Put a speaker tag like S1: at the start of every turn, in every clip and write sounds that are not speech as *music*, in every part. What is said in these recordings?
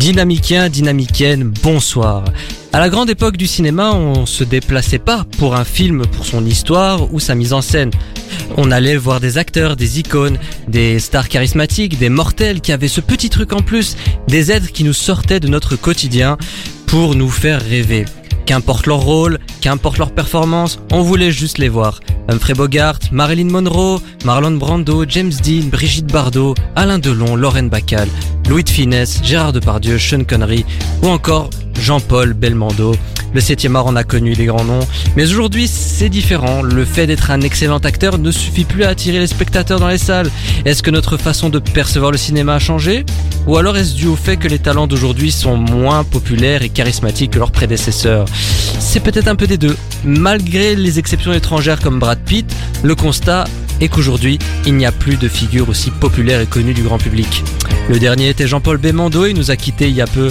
S1: Dynamicien, dynamicienne, bonsoir. À la grande époque du cinéma, on se déplaçait pas pour un film, pour son histoire ou sa mise en scène. On allait voir des acteurs, des icônes, des stars charismatiques, des mortels qui avaient ce petit truc en plus, des êtres qui nous sortaient de notre quotidien pour nous faire rêver. Qu'importe leur rôle, qu'importe leur performance, on voulait juste les voir. Humphrey Bogart, Marilyn Monroe, Marlon Brando, James Dean, Brigitte Bardot, Alain Delon, Lorraine Bacall, Louis de Finesse, Gérard Depardieu, Sean Connery ou encore Jean-Paul Belmondo. Le 7 art en a connu les grands noms. Mais aujourd'hui, c'est différent. Le fait d'être un excellent acteur ne suffit plus à attirer les spectateurs dans les salles. Est-ce que notre façon de percevoir le cinéma a changé? Ou alors est-ce dû au fait que les talents d'aujourd'hui sont moins populaires et charismatiques que leurs prédécesseurs? C'est peut-être un peu des deux. Malgré les exceptions étrangères comme Brad Pitt, le constat est qu'aujourd'hui, il n'y a plus de figure aussi populaire et connue du grand public. Le dernier était Jean-Paul Belmondo, il nous a quittés il y a peu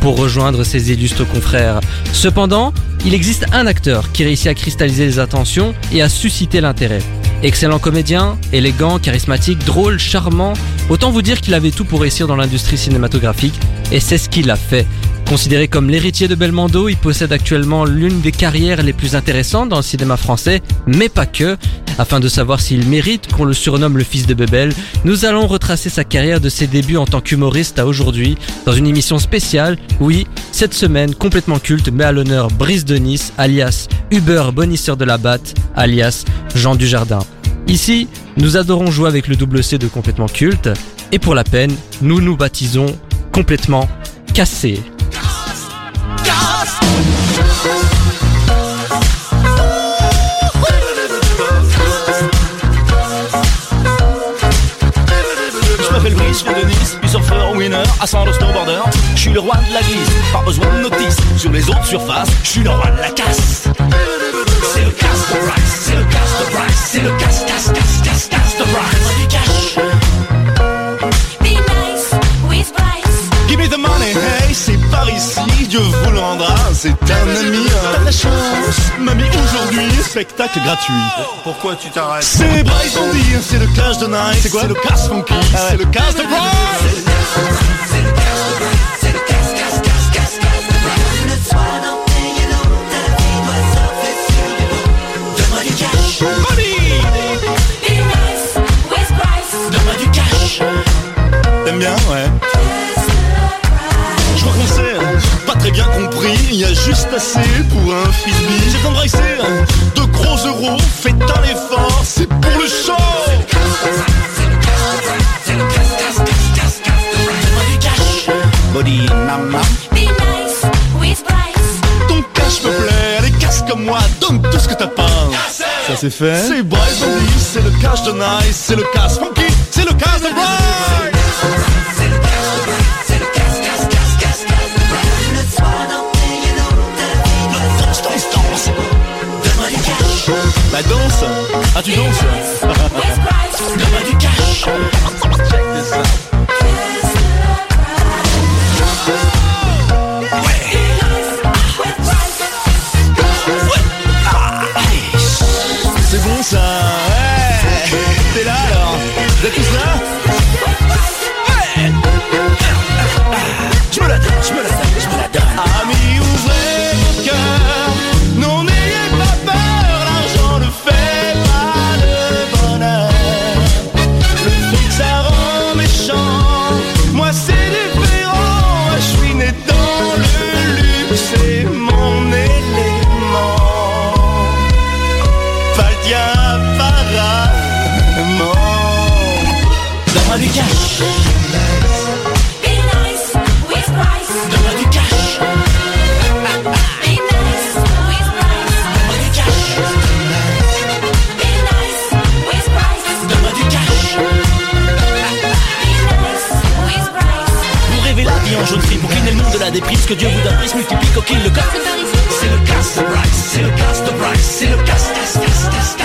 S1: pour rejoindre ses illustres confrères. Cependant, il existe un acteur qui réussit à cristalliser les attentions et à susciter l'intérêt. Excellent comédien, élégant, charismatique, drôle, charmant, autant vous dire qu'il avait tout pour réussir dans l'industrie cinématographique, et c'est ce qu'il a fait. Considéré comme l'héritier de Belmondo, il possède actuellement l'une des carrières les plus intéressantes dans le cinéma français, mais pas que. Afin de savoir s'il mérite qu'on le surnomme le fils de Bebel, nous allons retracer sa carrière de ses débuts en tant qu'humoriste à aujourd'hui, dans une émission spéciale. Oui, cette semaine, complètement culte, met à l'honneur Brice de Nice, alias Uber Bonisseur de la Batte, alias Jean Dujardin. Ici, nous adorons jouer avec le double C de complètement culte, et pour la peine, nous nous baptisons complètement cassé.
S2: De Nice, puis surfeur, winner, ascendant snowboarder. Je suis le roi de la glisse, pas besoin de notice. Sur les autres surfaces, je suis le roi de la casse. C'est le casse de Bryce, c'est le casse de Bryce, c'est le casse, casse, casse, casse, casse de cash.
S3: Be nice with Bryce.
S2: Give me the money, hey, c'est par ici, Dieu vous le rendra, c'est un ami. T'as de la chance, mamie, aujourd'hui, spectacle gratuit.
S4: Pourquoi tu t'arrêtes
S2: C'est Bryce dit, c'est le cash de Nice, c'est quoi C'est le casse funky, c'est le casse de Bryce. Il y a juste assez pour un frisbee. J'ai besoin de gros euros, faites un effort, c'est pour le show. Body mama.
S3: Be nice with Bryce.
S2: Ton cash me plaît, allez casse comme moi, donne tout ce que t'as pas. Ça c'est fait. C'est Bryce c'est le cash de Nice, c'est le cash funky, Bah danse. Ah tu danses. Du cash. Que Dieu vous donne, se multiplie, coquille, le cas. C'est le casse de Bryce, c'est le casse casse,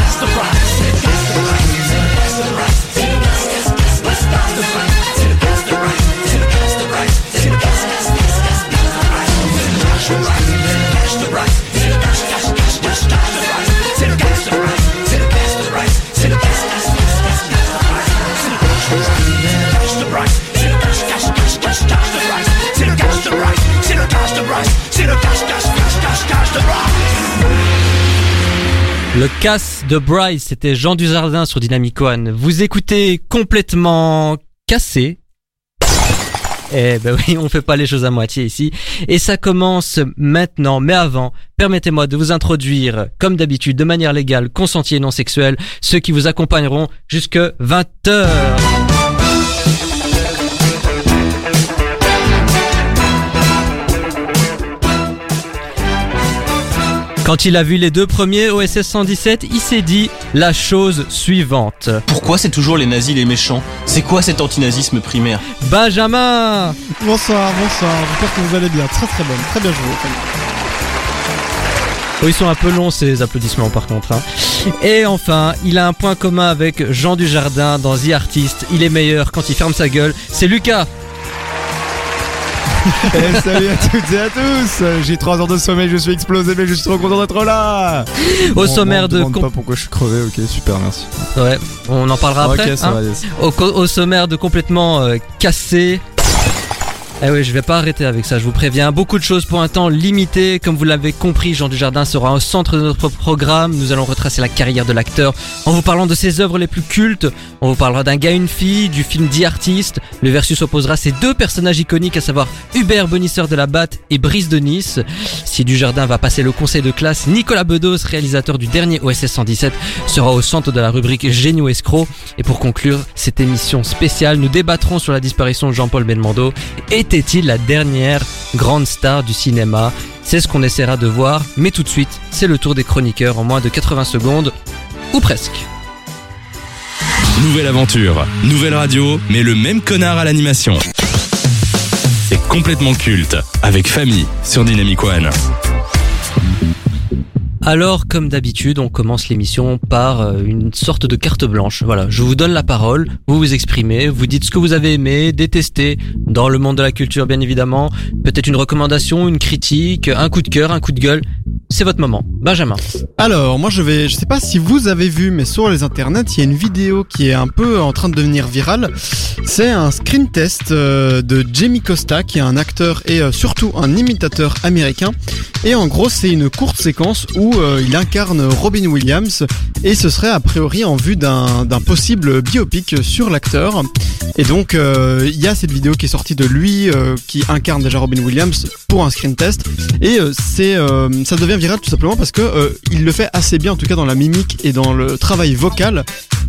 S2: le casse de Bryce,
S1: c'était Jean Dujardin sur Dynamic One. Vous écoutez complètement cassé. Eh ben oui, on fait pas les choses à moitié ici. Et ça commence maintenant, mais avant, permettez-moi de vous introduire, comme d'habitude, de manière légale, consentie et non sexuelle, ceux qui vous accompagneront jusque 20h. Quand il a vu les deux premiers OSS 117, il s'est dit la chose suivante.
S4: Pourquoi c'est toujours les nazis les méchants? C'est quoi cet antinazisme primaire?
S1: Benjamin
S5: Bonsoir, bonsoir, j'espère que vous allez bien. Très très bonne, très bien joué.
S1: Oh, ils sont un peu longs ces applaudissements par contre. hein. Et enfin, il a un point commun avec Jean Dujardin dans The Artist. Il est meilleur quand il ferme sa gueule. C'est Lucas. *laughs*
S5: Eh, salut à toutes et à tous J'ai 3 heures de sommeil, je suis explosé, mais je suis trop content d'être là
S1: Au sommaire
S5: bon,
S1: de...
S5: demande
S1: com-
S5: pas pourquoi je suis crevé, ok, super, merci.
S1: Ouais, on en parlera après.
S5: ok, ça
S1: hein.
S5: va, yes.
S1: au, au sommaire de complètement euh, cassé. Eh oui, je vais pas arrêter avec ça, je vous préviens. Beaucoup de choses pour un temps limité. Comme vous l'avez compris, Jean Dujardin sera au centre de notre programme. Nous allons retracer la carrière de l'acteur en vous parlant de ses œuvres les plus cultes. On vous parlera d'un gars et une fille, du film The Artist. Le versus opposera ces deux personnages iconiques, à savoir Hubert Bonisseur de la Batte et Brice de Nice. Si Dujardin va passer le conseil de classe, Nicolas Bedos, réalisateur du dernier OSS 117, sera au centre de la rubrique Génie ou escroc. Et pour conclure cette émission spéciale, nous débattrons sur la disparition de Jean-Paul Belmondo. Était-il la dernière grande star du cinéma? C'est ce qu'on essaiera de voir, mais tout de suite, c'est le tour des chroniqueurs en moins de 80 secondes, ou presque.
S6: Nouvelle aventure, nouvelle radio, mais le même connard à l'animation. C'est complètement culte, avec famille sur Dynamic One.
S1: Alors, comme d'habitude, on commence l'émission par euh, une sorte de carte blanche. Voilà, je vous donne la parole, vous vous exprimez, vous dites ce que vous avez aimé, détesté, dans le monde de la culture bien évidemment, peut-être une recommandation, une critique, un coup de cœur, un coup de gueule. C'est votre moment. Benjamin.
S5: Alors, moi je vais, je sais pas si vous avez vu, mais sur les internets, il y a une vidéo qui est un peu en train de devenir virale. C'est un screen test euh, de Jamie Costa, qui est un acteur et euh, surtout un imitateur américain. Et en gros, c'est une courte séquence où euh, il incarne Robin Williams, et ce serait a priori en vue d'un possible biopic sur l'acteur. Et donc, il y a cette vidéo qui est sortie de lui, qui incarne déjà Robin Williams pour un screen test. Et c'est, ça devient tout simplement parce que euh, il le fait assez bien, en tout cas dans la mimique et dans le travail vocal.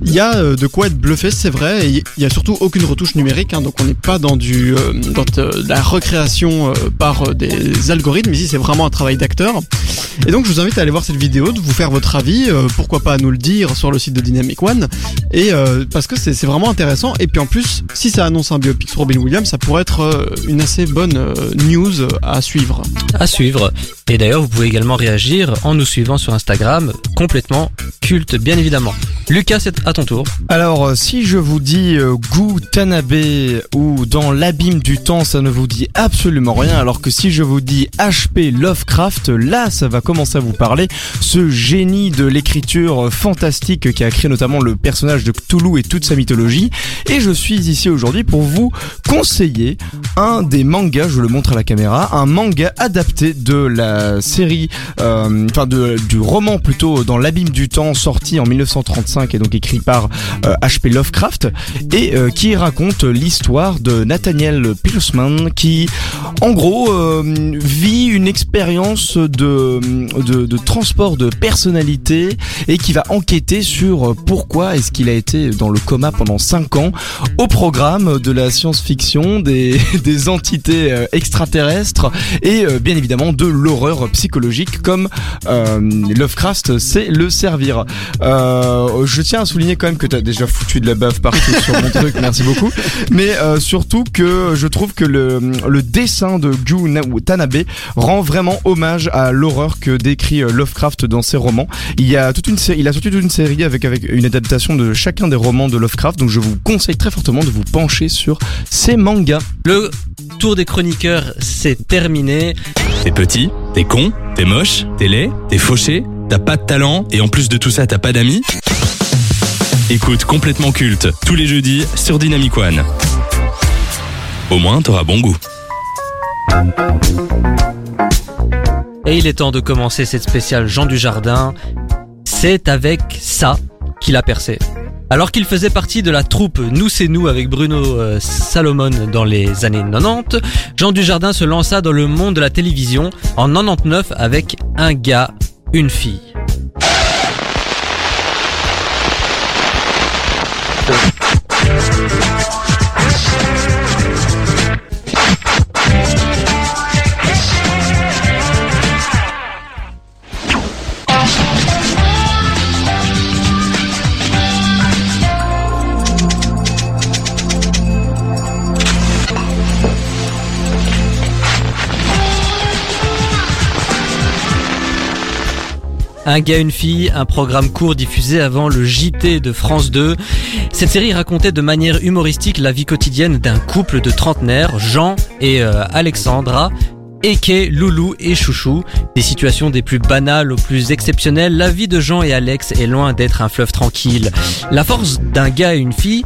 S5: Il y a euh, de quoi être bluffé, c'est vrai. Il y a surtout aucune retouche numérique, hein, donc on n'est pas dans du euh, dans de la recréation par des algorithmes. Ici, c'est vraiment un travail d'acteur. Et donc, je vous invite à aller voir cette vidéo, de vous faire votre avis. pourquoi pas nous le dire sur le site de Dynamic One. Et parce que c'est vraiment intéressant. Et puis en plus, si ça annonce un biopic sur Robin Williams, ça pourrait être une assez bonne news à suivre.
S1: À suivre. Et d'ailleurs, vous pouvez également réagir en nous suivant sur Instagram, complètement culte, bien évidemment. Lucas, c'est à ton tour.
S7: Alors, euh, si je vous dis euh, Gu Tanabe ou dans l'abîme du temps, ça ne vous dit absolument rien. Alors que si je vous dis HP Lovecraft, là, ça va commencer à vous parler. Ce génie de l'écriture fantastique qui a créé notamment le personnage de Cthulhu et toute sa mythologie. Et je suis ici aujourd'hui pour vous conseiller un des mangas, je le montre à la caméra, un manga adapté de la série, euh, enfin du roman plutôt dans l'abîme du temps sorti en 1935 et donc écrit par euh, H.P. Lovecraft et euh, qui raconte l'histoire de Nathaniel Pilsman qui en gros euh, vit une expérience de, de, transport de personnalité et qui va enquêter sur pourquoi est-ce qu'il a été dans le coma pendant 5 ans au programme de la science-fiction, *laughs* des, entités euh, extraterrestres et euh, bien évidemment de l'horreur psychologique comme euh, Lovecraft sait le servir. Euh, je tiens à souligner quand même que t'as déjà foutu de la bave partout sur mon truc, *laughs* merci beaucoup. Mais euh, surtout que je trouve que le, le dessin de Gu Na- Tanabe rend vraiment hommage à l'horreur que décrit euh, Lovecraft dans ses romans. Il y a toute une série, il a sorti toute une série avec avec une adaptation de chacun des romans de Lovecraft, donc je vous conseille très fortement de vous pencher sur ces mangas.
S1: Le tour des chroniqueurs, c'est terminé.
S6: T'es petit, t'es con, t'es moche, t'es laid, t'es fauché, t'as pas de talent et en plus de tout ça t'as pas d'amis Écoute complètement culte tous les jeudis sur Dynamic One. Au moins t'auras bon goût.
S1: Et il est temps de commencer cette spéciale Jean du Jardin. C'est avec ça qu'il a percé. Alors qu'il faisait partie de la troupe Nous c'est nous avec Bruno euh, Salomon dans les années 90, Jean Dujardin se lança dans le monde de la télévision en 99 avec un gars, une fille. Un gars, une fille, un programme court diffusé avant le JT de France 2. Cette série racontait de manière humoristique la vie quotidienne d'un couple de trentenaires, Jean et euh, Alexandra, Eke, Loulou et Chouchou. Des situations des plus banales aux plus exceptionnelles, la vie de Jean et Alex est loin d'être un fleuve tranquille. La force d'un gars et une fille,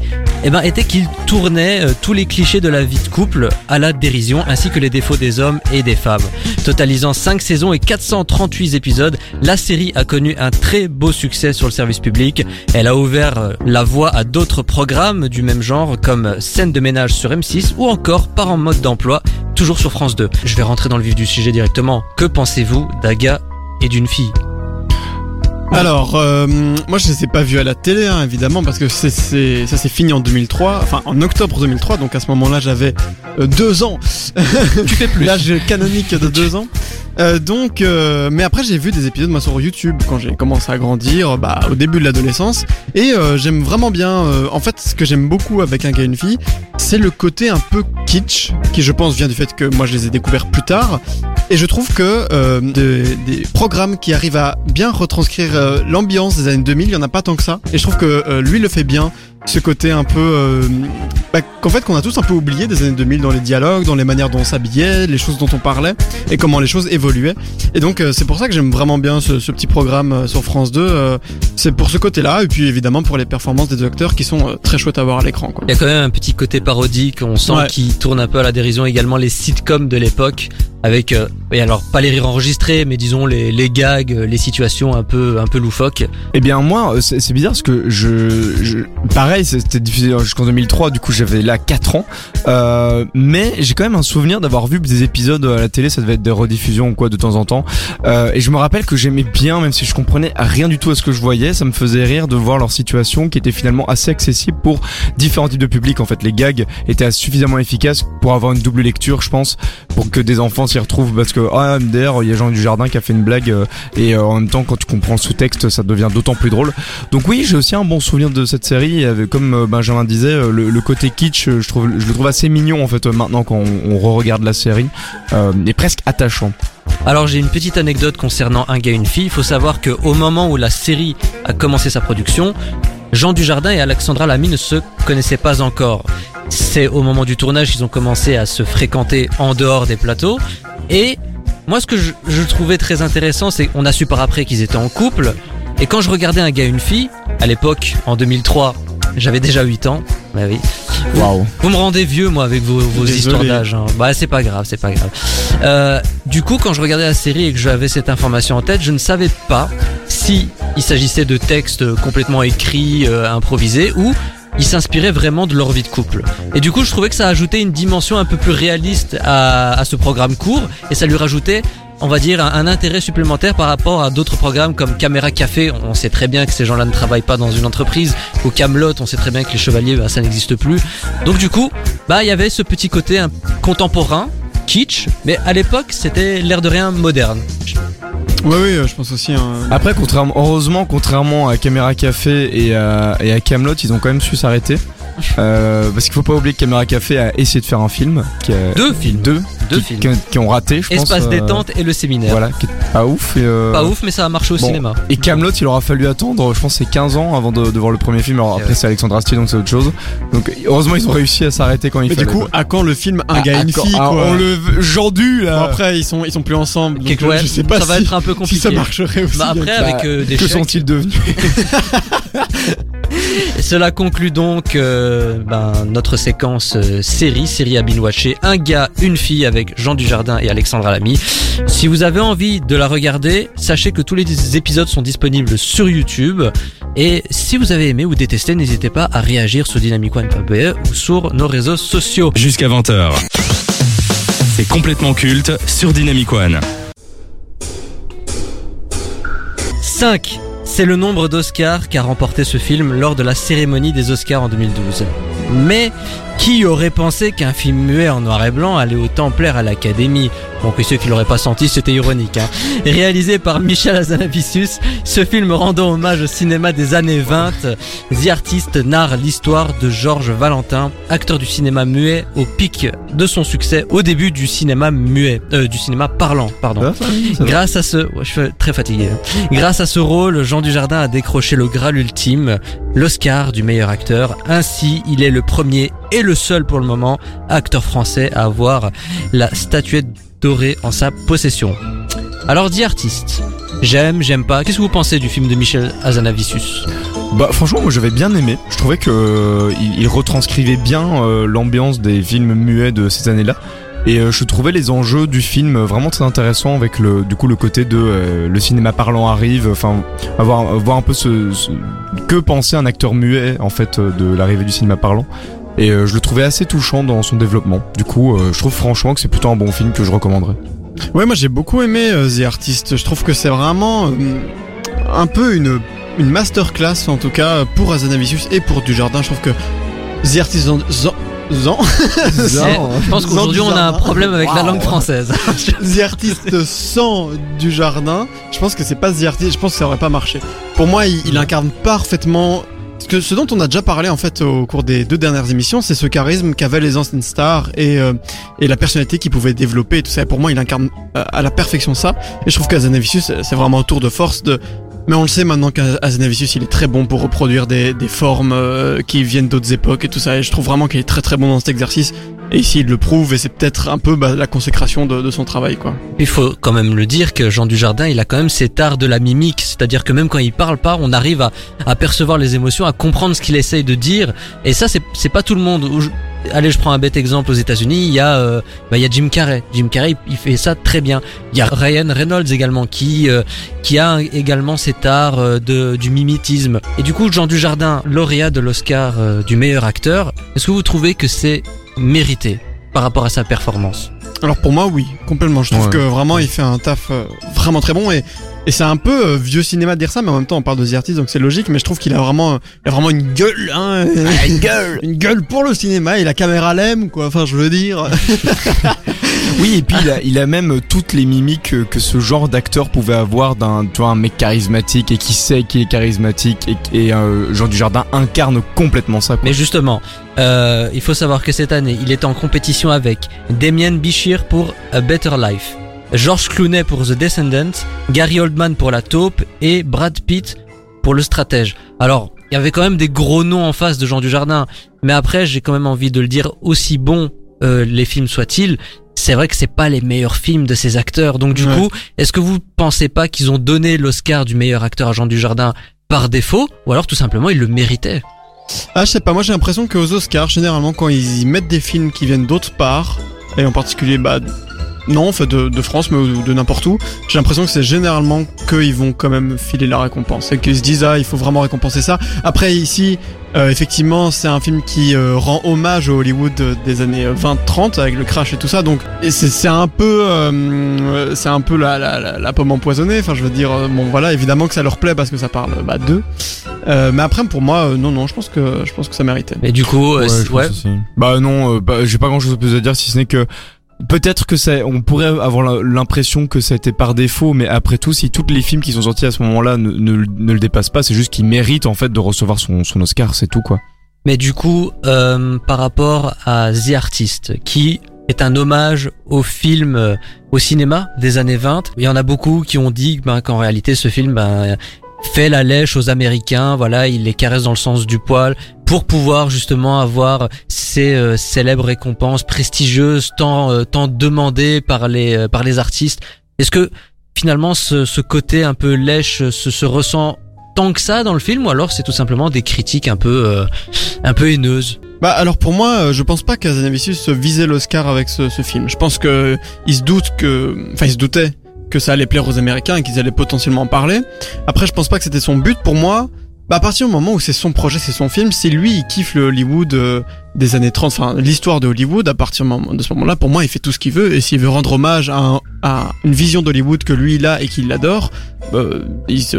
S1: eh ben, était qu'ils tournaient euh, tous les clichés de la vie de couple à la dérision, ainsi que les défauts des hommes et des femmes. Totalisant 5 saisons et 438 épisodes, la série a connu un très beau succès sur le service public. Elle a ouvert euh, la voie à d'autres programmes du même genre comme Scène de ménage sur M6 ou encore Par en mode d'emploi, toujours sur France 2. Je vais rentrer dans le vif du sujet directement. Que pensez-vous gars et d'une fille?
S5: Alors, euh, moi je les ai pas vus à la télé, hein, évidemment, parce que c'est, c'est, ça s'est fini en 2003, enfin en octobre 2003, donc à ce moment-là j'avais euh, deux ans. tu fais plus. L'âge canonique de *laughs* deux ans. Euh, donc, euh, mais après j'ai vu des épisodes moi sur YouTube quand j'ai commencé à grandir, bah au début de l'adolescence, et euh, j'aime vraiment bien. euh, en fait, ce que j'aime beaucoup avec un gars et une fille, c'est le côté un peu kitsch, qui je pense vient du fait que moi je les ai découverts plus tard, et je trouve que euh, des, des programmes qui arrivent à bien retranscrire l'ambiance des années 2000, il y en a pas tant que ça. Et je trouve que euh, lui le fait bien. Ce côté un peu, euh, bah, qu'en fait qu'on a tous un peu oublié des années 2000 dans les dialogues, dans les manières dont on s'habillait, les choses dont on parlait et comment les choses évoluaient. Et donc euh, c'est pour ça que j'aime vraiment bien ce, ce petit programme euh, sur France 2. euh, c'est pour ce côté-là et puis évidemment pour les performances des acteurs qui sont euh, très chouettes à voir à l'écran. Quoi.
S1: Il y a quand même un petit côté parodique, on sent
S5: Ouais.
S1: qu'il tourne un peu à la dérision également les sitcoms de l'époque avec euh, et alors pas les rires enregistrés mais disons les, les gags, les situations un peu un peu loufoques.
S7: Eh bien moi, euh, c'est c'est bizarre parce que je, je pareil, c'était diffusé jusqu'en 2003, du coup j'avais là 4 ans, euh, mais j'ai quand même un souvenir d'avoir vu des épisodes à la télé, ça devait être des rediffusions ou quoi de temps en temps, euh, et je me rappelle que j'aimais bien, même si je comprenais rien du tout à ce que je voyais, ça me faisait rire de voir leur situation qui était finalement assez accessible pour différents types de publics. En fait, les gags étaient suffisamment efficaces pour avoir une double lecture, je pense, pour que des enfants s'y retrouvent parce que ah d'ailleurs il y a Jean du Jardin qui a fait une blague euh, et en même temps quand tu comprends le sous-texte ça devient d'autant plus drôle. Donc oui j'ai aussi un bon souvenir de cette série. Comme euh, Benjamin disait euh, le, côté kitsch euh, je trouve je le trouve assez mignon en fait maintenant quand on, re-regarde la série euh, et presque attachant.
S1: Alors j'ai une petite anecdote concernant un gars et une fille. Il faut savoir que au moment où la série a commencé sa production, Jean Dujardin et Alexandra Lamy ne se connaissaient pas encore. C'est au moment du tournage qu'ils ont commencé à se fréquenter en dehors des plateaux. Et moi ce que je, je trouvais très intéressant, c'est qu'on a su par après qu'ils étaient en couple. Et quand je regardais un gars et une fille, à l'époque, en 2003, j'avais déjà 8 ans. Bah oui.
S7: Waouh.
S1: Vous me rendez vieux, moi, avec vos, histoires d'âge. hein. Bah, c'est pas grave, c'est pas grave. Euh, du coup, quand je regardais la série et que j'avais cette information en tête, je ne savais pas si il s'agissait de textes complètement écrits, euh, improvisés, ou ils s'inspiraient vraiment de leur vie de couple. Et du coup, je trouvais que ça ajoutait une dimension un peu plus réaliste à, à ce programme court, et ça lui rajoutait on va dire un, un intérêt supplémentaire par rapport à d'autres programmes comme Caméra Café. On sait très bien que ces gens-là ne travaillent pas dans une entreprise. Ou Camelot, on sait très bien que les chevaliers, bah, ça n'existe plus. Donc du coup, bah il y avait ce petit côté contemporain, kitsch, mais à l'époque c'était l'air de rien moderne.
S5: Ouais, oui, euh, je pense aussi. hein.
S7: Après, contrairement, heureusement, contrairement à Caméra Café et à, et à Camelot, ils ont quand même su s'arrêter. Euh, parce qu'il faut pas oublier que Caméra Café a essayé de faire un film. Qui a,
S1: Deux films.
S7: Deux.
S1: Deux
S7: qui,
S1: films.
S7: qui- qui ont raté, je pense.
S1: Espace
S7: euh,
S1: détente et le séminaire.
S7: Voilà, qui est pas ouf. Et, euh,
S1: Pas ouf, mais ça a marché au
S7: bon.
S1: cinéma.
S7: Et Camelot, il aura fallu attendre, je pense, c'est 15 ans avant de, de voir le premier film. Alors après,
S1: ouais.
S7: c'est Alexandre Astier, donc c'est autre chose. Donc heureusement, ils ont réussi à s'arrêter quand il
S5: Mais du
S7: fallait.
S5: coup, à quand le film Un
S7: Ah,
S5: gars une fille
S7: ah,
S5: quoi
S7: on le Gendu
S5: Bon,
S7: là.
S5: après, ils sont, ils sont plus ensemble. Donc,
S1: ouais,
S5: je sais pas
S1: ça va
S5: si,
S1: être un peu
S5: si
S1: compliqué.
S5: ça marcherait aussi.
S1: Bah après,
S7: Bah,
S1: avec euh, des
S7: que sont-ils devenus? *laughs*
S1: Cela conclut donc euh, ben, notre séquence euh, série, série à binge-watcher. Un gars, une fille avec Jean Dujardin et Alexandra Lamy. Si vous avez envie de la regarder, sachez que tous les épisodes sont disponibles sur YouTube. Et si vous avez aimé ou détesté, n'hésitez pas à réagir sur dynamicone.be ou sur nos réseaux sociaux.
S6: Jusqu'à 20h. C'est complètement culte sur Dynamic One.
S1: 5. C'est le nombre d'Oscars qu'a remporté ce film lors de la cérémonie des Oscars en 2012. Mais qui aurait pensé qu'un film muet en noir et blanc allait autant plaire à l'Académie? Bon, ceux qui l'auraient pas senti, c'était ironique. Hein. *laughs* Réalisé par Michel Hazanavicius, ce film rendant hommage au cinéma des années 20, The Artist narre l'histoire de Georges Valentin, acteur du cinéma muet au pic de son succès au début du cinéma muet, euh, du cinéma parlant, pardon. Grâce à ce, ouais, je suis très fatigué. hein. Grâce à ce rôle, Jean Dujardin a décroché le Graal ultime, l'Oscar du meilleur acteur. Ainsi, il est le premier et le seul pour le moment acteur français à avoir la statuette dorée en sa possession. Alors, dit artiste. J'aime, j'aime pas. Qu'est-ce que vous pensez du film de Michel Hazanavicius
S7: Bah franchement moi j'avais bien aimé. Je trouvais que euh, il, retranscrivait bien euh, l'ambiance des films muets de ces années-là. Et euh, je trouvais les enjeux du film vraiment très intéressants avec le du coup le côté de le cinéma parlant arrive, enfin avoir voir un peu ce, ce- que pensait un acteur muet en fait de l'arrivée du cinéma parlant. Et euh, je le trouvais assez touchant dans son développement. Du coup, euh, je trouve franchement que c'est plutôt un bon film que je recommanderais.
S5: Ouais, moi j'ai beaucoup aimé euh, The Artist. Je trouve que c'est vraiment euh, un peu une, une masterclass, en tout cas, pour Azanavicius et pour Dujardin. Je trouve que The Artist. Zan, Zan- Zan- *laughs*
S1: Je pense qu'aujourd'hui on a un problème avec la langue française. *laughs*
S5: The Artist sans Dujardin, je pense que c'est pas The Artist, je pense que ça aurait pas marché. Pour moi, il, il incarne parfaitement. Ce, dont on a déjà parlé en fait au cours des deux dernières émissions, c'est ce charisme qu'avaient les anciennes stars et, euh, la personnalité qu'ils pouvaient développer et tout ça. Et pour moi, il incarne euh, à la perfection ça. Et je trouve qu'Azanavicius, c'est vraiment un tour de force de. Mais on le sait maintenant qu'Azanavicius, il est très bon pour reproduire des, des formes euh, qui viennent d'autres époques et tout ça. Et je trouve vraiment qu'il est très très bon dans cet exercice. Et ici, il le prouve et c'est peut-être un peu bah, la consécration de, de son travail, quoi.
S1: Il faut quand même le dire que Jean Dujardin, il a quand même cet art de la mimique, c'est-à-dire que même quand il parle pas, on arrive à, à percevoir les émotions, à comprendre ce qu'il essaye de dire. Et ça, c'est pas tout le monde. Allez, je prends un bête exemple aux États-Unis. Il y a, euh, bah, il y a Jim Carrey. Jim Carrey, il- il fait ça très bien. Il y a Ryan Reynolds également qui euh, qui a également cet art euh, de du mimétisme. Et du coup, Jean Dujardin, lauréat de l'Oscar euh, du meilleur acteur, est-ce que vous trouvez que c'est mérité par rapport à sa performance
S5: Alors pour moi, oui, complètement. Je trouve
S7: Ouais.
S5: que vraiment, il fait un taf euh, vraiment très bon et et c'est un peu euh, vieux cinéma de dire ça, mais en même temps, on parle de The Artist, donc c'est logique. Mais je trouve qu'il a vraiment, il a vraiment une gueule, hein, une *laughs* gueule, une gueule pour le cinéma. Et la caméra l'aime, quoi. Enfin, je veux dire. *laughs*
S7: Oui, et puis il a, il a même toutes les mimiques que, ce genre d'acteur pouvait avoir d'un tu vois, un mec charismatique et qui sait qu'il est charismatique et, et euh, Jean Dujardin incarne complètement ça. Quoi.
S1: Mais justement, euh, il faut savoir que cette année, il est en compétition avec Damien Bichir pour A Better Life, George Clooney pour The Descendants, Gary Oldman pour La Taupe et Brad Pitt pour Le Stratège. Alors, il y avait quand même des gros noms en face de Jean Dujardin, mais après, j'ai quand même envie de le dire, aussi bons euh, les films soient-ils, c'est vrai que c'est pas les meilleurs films de ces acteurs. Donc du
S5: Ouais.
S1: coup, est-ce que vous pensez pas qu'ils ont donné l'Oscar du meilleur acteur à Jean Dujardin par défaut, ou alors tout simplement ils le méritaient?
S5: Ah, je sais pas. Moi, j'ai l'impression qu'aux Oscars, généralement, quand ils mettent des films qui viennent d'autre part, et en particulier, bah, non, en fait, de, de France, mais de n'importe où, j'ai l'impression que c'est généralement qu'ils vont quand même filer la récompense. Et qu'ils se disent, ah, il faut vraiment récompenser ça. Après, ici, euh, effectivement, c'est un film qui euh, rend hommage au Hollywood euh, des années 20-30 avec le crash et tout ça. Donc, c'est c'est un peu, euh, euh, c'est un peu la, la, la, la pomme empoisonnée. Enfin, je veux dire, euh, bon, voilà, évidemment que ça leur plaît parce que ça parle bah, d'eux. Euh, mais après, pour moi, euh, non, non, je pense que, je pense que ça méritait.
S1: Et du coup, euh,
S7: Ouais,
S1: ouais.
S7: Bah non, euh, bah, j'ai pas grand chose de plus à dire si ce n'est que Peut-être que ça, on pourrait avoir l'impression que été par défaut, mais après tout, si tous les films qui sont sortis à ce moment-là ne, le dépassent pas, c'est juste qu'il mérite en fait de recevoir son, son Oscar, c'est tout quoi.
S1: Mais du coup, euh, par rapport à The Artist, qui est un hommage au film, euh, au cinéma des années 20, il y en a beaucoup qui ont dit ben, qu'en réalité ce film ben, fait la lèche aux Américains, voilà, il les caresse dans le sens du poil pour pouvoir justement avoir ces euh, célèbres récompenses prestigieuses tant euh, tant demandées par les euh, par les artistes. Est-ce que finalement ce, ce côté un peu lèche se, se ressent tant que ça dans le film ou alors c'est tout simplement des critiques un peu euh, un peu haineuses?
S5: Bah alors pour moi, euh, je pense pas qu'Azanavicius visait l'Oscar avec ce, ce film. Je pense que il se doute que, enfin il se doutait que ça allait plaire aux Américains et qu'ils allaient potentiellement en parler. Après, je pense pas que c'était son but. Pour moi, bah à partir du moment où c'est son projet, c'est son film, si lui il kiffe le Hollywood euh, des années 30, enfin l'histoire de Hollywood, à partir de ce moment-là, pour moi, il fait tout ce qu'il veut. Et s'il veut rendre hommage à, un- à une vision d'Hollywood que lui il a et qu'il adore, bah,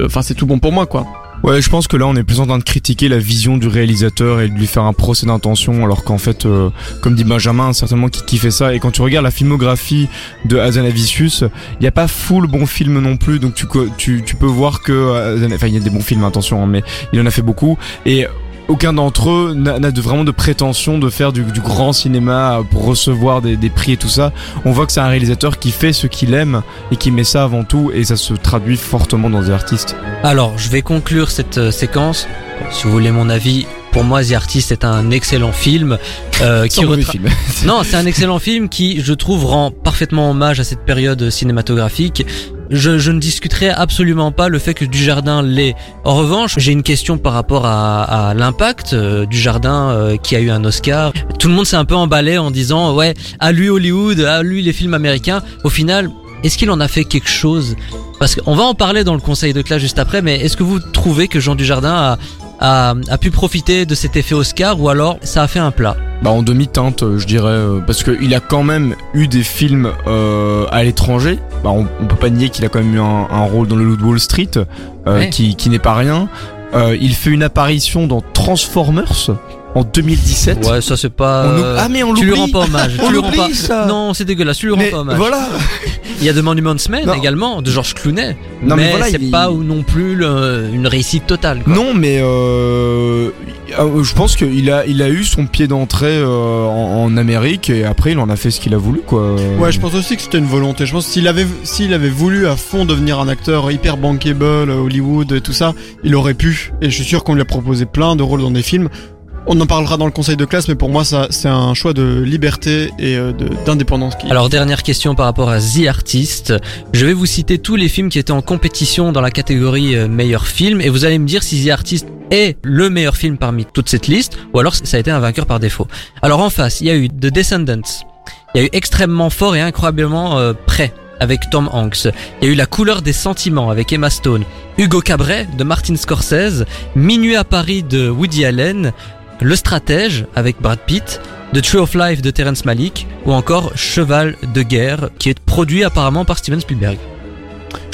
S5: enfin c'est tout bon pour moi quoi.
S7: Ouais, je pense que là on est plus en train de critiquer la vision du réalisateur et de lui faire un procès d'intention, alors qu'en fait, euh, comme dit Benjamin, certainement qui, qui fait ça. Et quand tu regardes la filmographie de Hazanavicius, il n'y a pas full bon film non plus, donc tu, tu, tu peux voir que, euh, enfin il y a des bons films, attention, hein, mais il en a fait beaucoup. Et aucun d'entre eux n'a de, vraiment de prétention de faire du, du grand cinéma pour recevoir des, des prix et tout ça. On voit que c'est un réalisateur qui fait ce qu'il aime et qui met ça avant tout, et ça se traduit fortement dans des artistes.
S1: Alors, je vais conclure cette euh, séquence. Si vous voulez mon avis, pour moi, The Artist est un excellent film euh, qui retra-
S7: film.
S1: Non, c'est un excellent film qui, je trouve, rend parfaitement hommage à cette période cinématographique. Je, je ne discuterai absolument pas le fait que Dujardin l'est. En revanche, j'ai une question par rapport à, à l'impact euh, du Jardin euh, qui a eu un Oscar. Tout le monde s'est un peu emballé en disant ouais, à lui Hollywood, à lui les films américains. Au final, est-ce qu'il en a fait quelque chose? Parce qu'on va en parler dans le conseil de classe juste après, mais est-ce que vous trouvez que Jean Dujardin a, a, a pu profiter de cet effet Oscar ou alors ça a fait un plat?
S7: Bah en demi-teinte, euh, je dirais, euh, parce qu'il a quand même eu des films euh, à l'étranger. Bah on, on peut pas nier qu'il a quand même eu un, un rôle dans le de Wall Street, euh,
S1: Ouais.
S7: qui, qui n'est pas rien. Euh, il fait une apparition dans Transformers en 2017.
S1: Ouais, ça c'est pas. Euh,
S7: Ah mais on
S1: tu lui
S7: l'oublie.
S1: rends pas hommage.
S7: On
S1: tu lui rends pas.
S7: ça.
S1: Non, c'est dégueulasse. Tu lui rends
S7: Mais
S1: pas hommage.
S7: voilà.
S1: Il y a The Monuments Men
S7: Non.
S1: également de George Clooney.
S7: Non, mais
S1: mais
S7: voilà,
S1: c'est
S7: il-
S1: pas ou non plus le- une réussite totale. Quoi.
S7: Non, mais euh, euh, je pense qu'il a, il a eu son pied d'entrée euh, en, en Amérique et après il en a fait ce qu'il a voulu quoi.
S5: Ouais, je pense aussi que c'était une volonté. Je pense s'il avait, s'il avait voulu à fond devenir un acteur hyper bankable, euh, Hollywood et tout ça, il aurait pu. Et je suis sûr qu'on lui a proposé plein de rôles dans des films. On en parlera dans le conseil de classe, mais pour moi, ça, c'est un choix de liberté et euh, d'indépendance.
S1: Alors dernière question par rapport à The Artist. Je vais vous citer tous les films qui étaient en compétition dans la catégorie euh, meilleur film et vous allez me dire si The Artist est le meilleur film parmi toute cette liste ou alors ça a été un vainqueur par défaut. Alors en face, il y a eu The Descendants. Il y a eu extrêmement fort et incroyablement euh, prêt avec Tom Hanks. Il y a eu La couleur des sentiments avec Emma Stone. Hugo Cabret de Martin Scorsese. Minuit à Paris de Woody Allen. Le stratège avec Brad Pitt. The Tree of Life de Terrence Malick ou encore Cheval de guerre qui est produit apparemment par Steven Spielberg.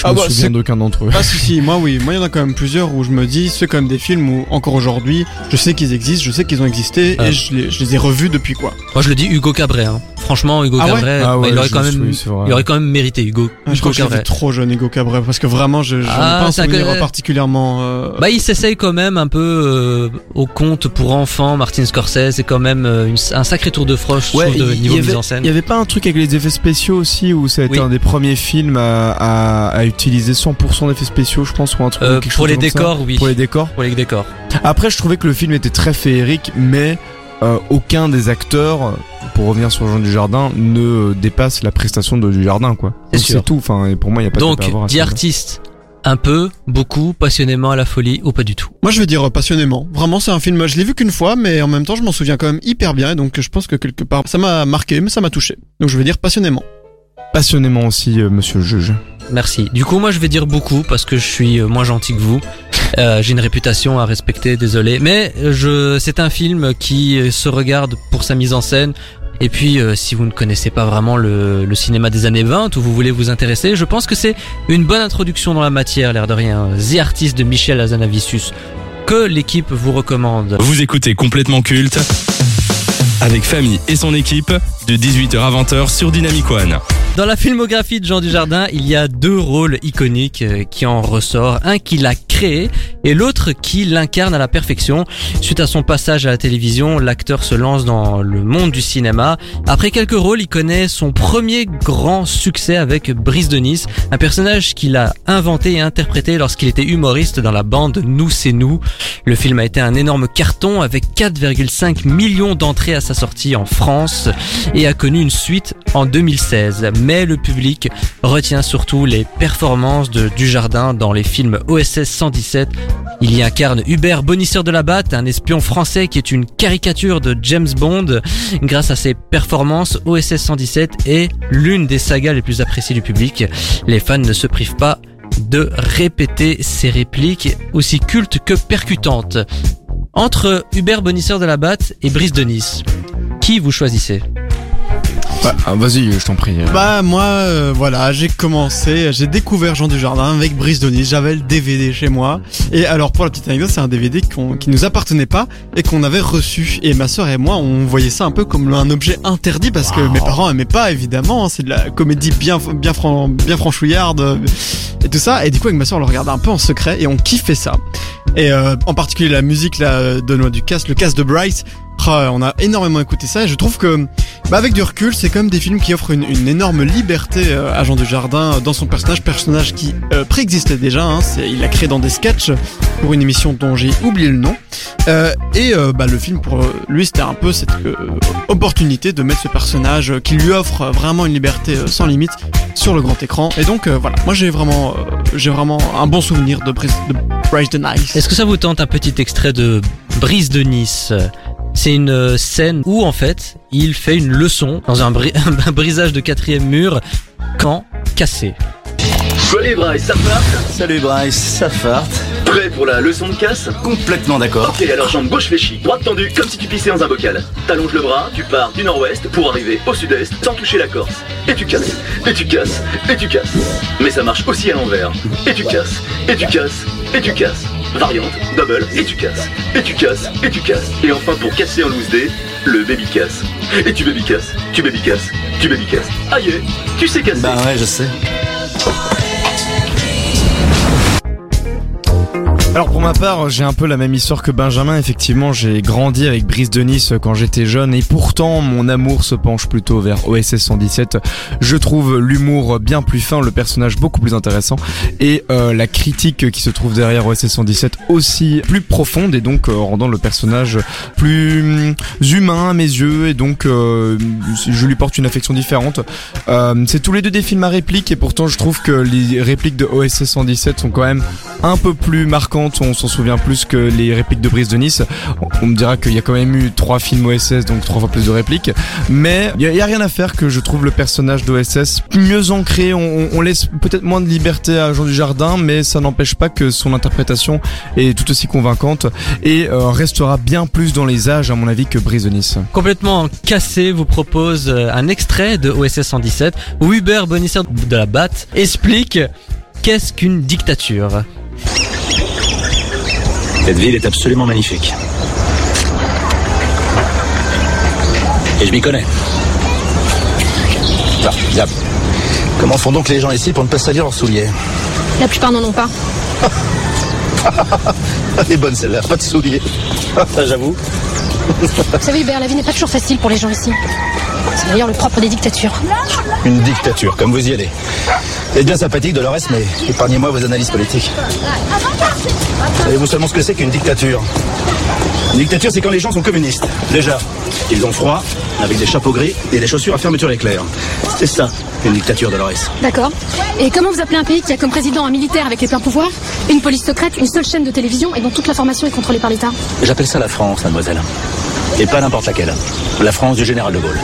S7: Je
S5: Ah
S7: me
S5: bah,
S7: souviens d'aucun d'entre eux.
S5: Ah si si, moi oui, moi il y en a quand même plusieurs où je me dis, c'est quand même des films où encore aujourd'hui, je sais qu'ils existent, je sais qu'ils ont existé
S1: Ah.
S5: et je les, je les ai revus depuis quoi.
S1: Moi je le dis Hugo Cabret. Hein. Franchement Hugo
S5: Ah ouais
S1: Cabret,
S7: Ah
S1: bah,
S7: ouais,
S1: il aurait quand
S7: me
S1: même,
S7: souviens, c'est vrai.
S1: il aurait quand même mérité Hugo.
S5: Ah, je
S1: Hugo
S5: crois que trop jeune, Hugo Cabret, parce que vraiment, je,
S1: Ah,
S5: pas un souvenir
S1: connaît.
S5: particulièrement. euh,
S1: Bah il s'essaye quand même un peu euh, au conte pour enfants. Martin Scorsese c'est quand même euh, une- un sacré tour de froche trouve, de niveau
S7: avait-
S1: mise en scène.
S7: Il y avait pas un truc avec les effets spéciaux aussi où ça a été
S1: Oui.
S7: un des premiers films à, à, à utiliser 100% d'effets spéciaux, je pense, ou un truc.
S1: Euh,
S7: quelque
S1: pour
S7: chose
S1: les
S7: comme ça.
S1: décors oui.
S7: Pour les décors.
S1: Pour les décors.
S7: Après, je trouvais que le film était très féerique, mais euh, aucun des acteurs, pour revenir sur Jean Dujardin, ne dépasse la prestation de Dujardin, quoi.
S1: C'est
S7: Donc,
S1: sûr.
S7: C'est tout. Enfin, et pour moi, il y a pas de
S1: Donc
S7: débat à avoir à
S1: The
S7: ce niveau-là.
S1: Artist un peu, beaucoup, passionnément à la folie ou pas du tout?
S5: Moi, je vais dire euh, passionnément. Vraiment, c'est un film. Je l'ai vu qu'une fois, mais en même temps, je m'en souviens quand même hyper bien. Et donc, je pense que quelque part, ça m'a marqué, mais ça m'a touché. Donc, je vais dire passionnément.
S7: Passionnément aussi, euh, monsieur le juge.
S1: Merci. Du coup, moi, je vais dire beaucoup parce que je suis euh, moins gentil que vous. Euh, J'ai une réputation à respecter, désolé. Mais euh, je, c'est un film qui se regarde pour sa mise en scène. Et puis, si vous ne connaissez pas vraiment le, le cinéma des années 20 ou vous voulez vous intéresser, je pense que c'est une bonne introduction dans la matière, l'air de rien. The Artist de Michel Azanavicius, que l'équipe vous recommande.
S6: Vous écoutez complètement culte avec Famille et son équipe de 18h à 20h sur Dynamic One.
S1: Dans la filmographie de Jean Dujardin, il y a deux rôles iconiques euh, qui en ressort. Un qui l'a créé et l'autre qui l'incarne à la perfection. Suite à son passage à la télévision, l'acteur se lance dans le monde du cinéma. Après quelques rôles, il connaît son premier grand succès avec Brice de Nice, un personnage qu'il a inventé et interprété lorsqu'il était humoriste dans la bande Nous c'est nous. Le film a été un énorme carton avec 4,5 millions d'entrées à sa sortie en France et a connu une suite en 2016. Mais le public retient surtout les performances de Dujardin dans les films OSS 117. Il y incarne Hubert Bonisseur de la Batte, un espion français qui est une caricature de James Bond. Grâce à ses performances, OSS 117 est l'une des sagas les plus appréciées du public. Les fans ne se privent pas de répéter ses répliques aussi cultes que percutantes. Entre Hubert Bonisseur de la Batte et Brice de Nice, qui vous choisissez
S7: Bah, ah, Vas-y, je t'en prie.
S5: Bah moi, euh, voilà, j'ai commencé, j'ai découvert Jean Dujardin avec Brice Donis. J'avais le DVD chez moi. Et alors pour la petite anecdote, c'est un DVD qu'on- qui nous appartenait pas et qu'on avait reçu. Et ma sœur et moi, on voyait ça un peu comme un objet interdit parce que mes parents aimaient pas évidemment. C'est de la comédie bien bien fran- bien franchouillarde et tout ça. Et du coup, avec ma sœur, on le regardait un peu en secret et on kiffait ça. Et euh, en particulier la musique là de Noix du Casse, le casse de Bryce. Ah, on a énormément écouté ça et je trouve que bah avec du recul, c'est quand même des films qui offrent une, énorme liberté euh, à Jean Dujardin euh, dans son personnage, personnage qui euh, préexistait déjà. Hein, il l'a créé dans des sketchs pour une émission dont j'ai oublié le nom. Et bah, le film pour lui, c'était un peu cette opportunité de mettre ce personnage qui lui offre vraiment une liberté sans limite sur le grand écran. Et donc voilà, moi j'ai vraiment, un bon souvenir de Bryce de, Bryce the Nice.
S1: Est-ce que ça vous tente un petit extrait de Brise de Nice? C'est une euh, scène où en fait il fait une leçon dans un, bri- *laughs* un brisage de quatrième mur quand cassé.
S8: Salut Bryce, ça part
S4: Salut Bryce, ça farte.
S8: Prêt pour la leçon de casse?
S4: Complètement d'accord.
S8: Ok, alors jambe gauche fléchie, droite tendue, comme si tu pissais dans un bocal. T'allonges le bras, tu pars du nord-ouest pour arriver au sud-est sans toucher la Corse. Et tu casses, et tu casses, et tu casses. Mais ça marche aussi à l'envers. Et tu casses, et tu casses, et tu casses. Variante, double, et tu casses, et tu casses, et tu casses. Et enfin pour casser en loose day, le baby casse. Et tu baby casses, tu baby casses, tu baby casses. Aïe, tu sais casser.
S4: Bah ouais, je sais.
S7: Alors pour ma part, j'ai un peu la même histoire que Benjamin. Effectivement, j'ai grandi avec Brice de Nice quand j'étais jeune et pourtant mon amour se penche plutôt vers OSS 117. Je trouve l'humour bien plus fin, le personnage beaucoup plus intéressant et euh, la critique qui se trouve derrière OSS 117 aussi plus profonde et donc euh, rendant le personnage plus hum, humain à mes yeux et donc euh, je lui porte une affection différente. Euh, c'est tous les deux des films à réplique et pourtant je trouve que les répliques de OSS 117 sont quand même un peu plus marquantes, on s'en souvient plus que les répliques de Brice de Nice. On, me dira qu'il y a quand même eu trois films OSS, donc trois fois plus de répliques. Mais il y, a- rien à faire que je trouve le personnage d'OSS mieux ancré. On, laisse peut-être moins de liberté à Jean Dujardin, mais ça n'empêche pas que son interprétation est tout aussi convaincante et euh, restera bien plus dans les âges, à mon avis, que Brice de Nice.
S1: Complètement cassé vous propose euh, un extrait de OSS 117 où Hubert Bonisseur de la Batte explique qu'est-ce qu'une dictature.
S8: Cette ville est absolument magnifique. Et je m'y connais. Ah. Comment font donc les gens ici pour ne pas salir leurs souliers
S9: La plupart n'en ont pas. *laughs*
S8: Elle est bonne celle-là, pas de souliers. Ça j'avoue.
S9: Vous savez, Hubert, la vie n'est pas toujours facile pour les gens ici. C'est d'ailleurs le propre des dictatures.
S8: Une dictature, comme vous y allez. C'est bien sympathique Dolores, mais épargnez-moi vos analyses politiques. Savez-vous seulement ce que c'est qu'une dictature? Une dictature, c'est quand les gens sont communistes. Déjà, ils ont froid, avec des chapeaux gris et des chaussures à fermeture éclair. C'est ça, une dictature, Dolores.
S9: D'accord. Et comment vous appelez un pays qui a comme président un militaire avec les pleins pouvoirs, une police secrète, une seule chaîne de télévision et dont toute l'information est contrôlée par l'État?
S8: J'appelle ça la France, mademoiselle. Et pas n'importe laquelle. La France du général de Gaulle.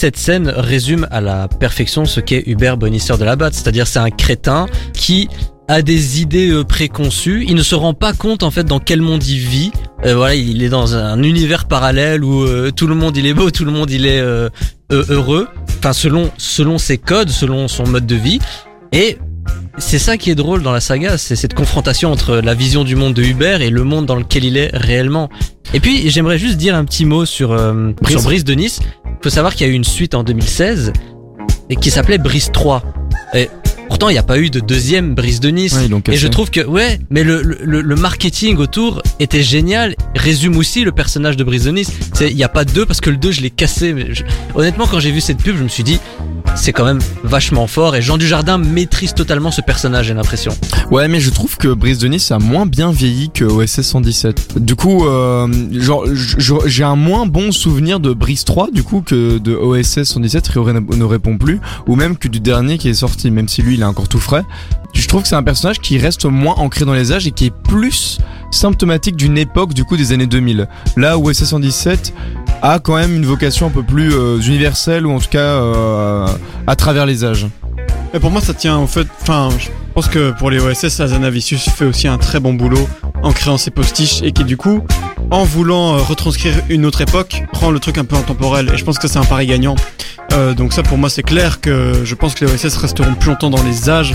S1: Cette scène résume à la perfection ce qu'est Hubert Bonisseur de la Batte, c'est-à-dire c'est un crétin qui a des idées euh, préconçues, il ne se rend pas compte en fait dans quel monde il vit. Euh, voilà, il est dans un univers parallèle où euh, tout le monde il est beau, tout le monde il est euh, heureux, enfin selon selon ses codes, selon son mode de vie et c'est ça qui est drôle dans la saga, c'est cette confrontation entre la vision du monde de Hubert et le monde dans lequel il est réellement. Et puis j'aimerais juste dire un petit mot sur euh,
S7: Brice.
S1: sur Brice de Nice. Faut savoir qu'il y a eu une suite en 2016 et qui s'appelait Brice 3. Et pourtant il n'y a pas eu de deuxième Brice de Nice.
S7: Ouais,
S1: Et je trouve que ouais, mais le, le, le marketing autour était génial, résume aussi le personnage de Brice de Nice. C'est il y a pas deux parce que le 2 je l'ai cassé mais je- honnêtement quand j'ai vu cette pub, je me suis dit c'est quand même vachement fort et Jean Dujardin maîtrise totalement ce personnage, j'ai l'impression.
S7: Ouais, mais je trouve que Brice de Nice a moins bien vieilli que OSS 117. Du coup, euh, genre, j'ai un moins bon souvenir de Brice 3, du coup, que de OSS 117, Rio ne répond plus, ou même que du dernier qui est sorti, même si lui, il est encore tout frais. Je trouve que c'est un personnage qui reste moins ancré dans les âges et qui est plus symptomatique d'une époque, du coup, des années 2000. Là où OSS 117 a quand même une vocation un peu plus euh, universelle, ou en tout cas, euh, à travers les âges.
S5: Et pour moi, ça tient au fait. Pense que pour les OSS, Azanavicius fait aussi un très bon boulot en créant ses postiches et qui, du coup, en voulant euh, retranscrire une autre époque, rend le truc un peu intemporel. Et je pense que c'est un pari gagnant. Euh, donc, ça, pour moi, c'est clair que je pense que les OSS resteront plus longtemps dans les âges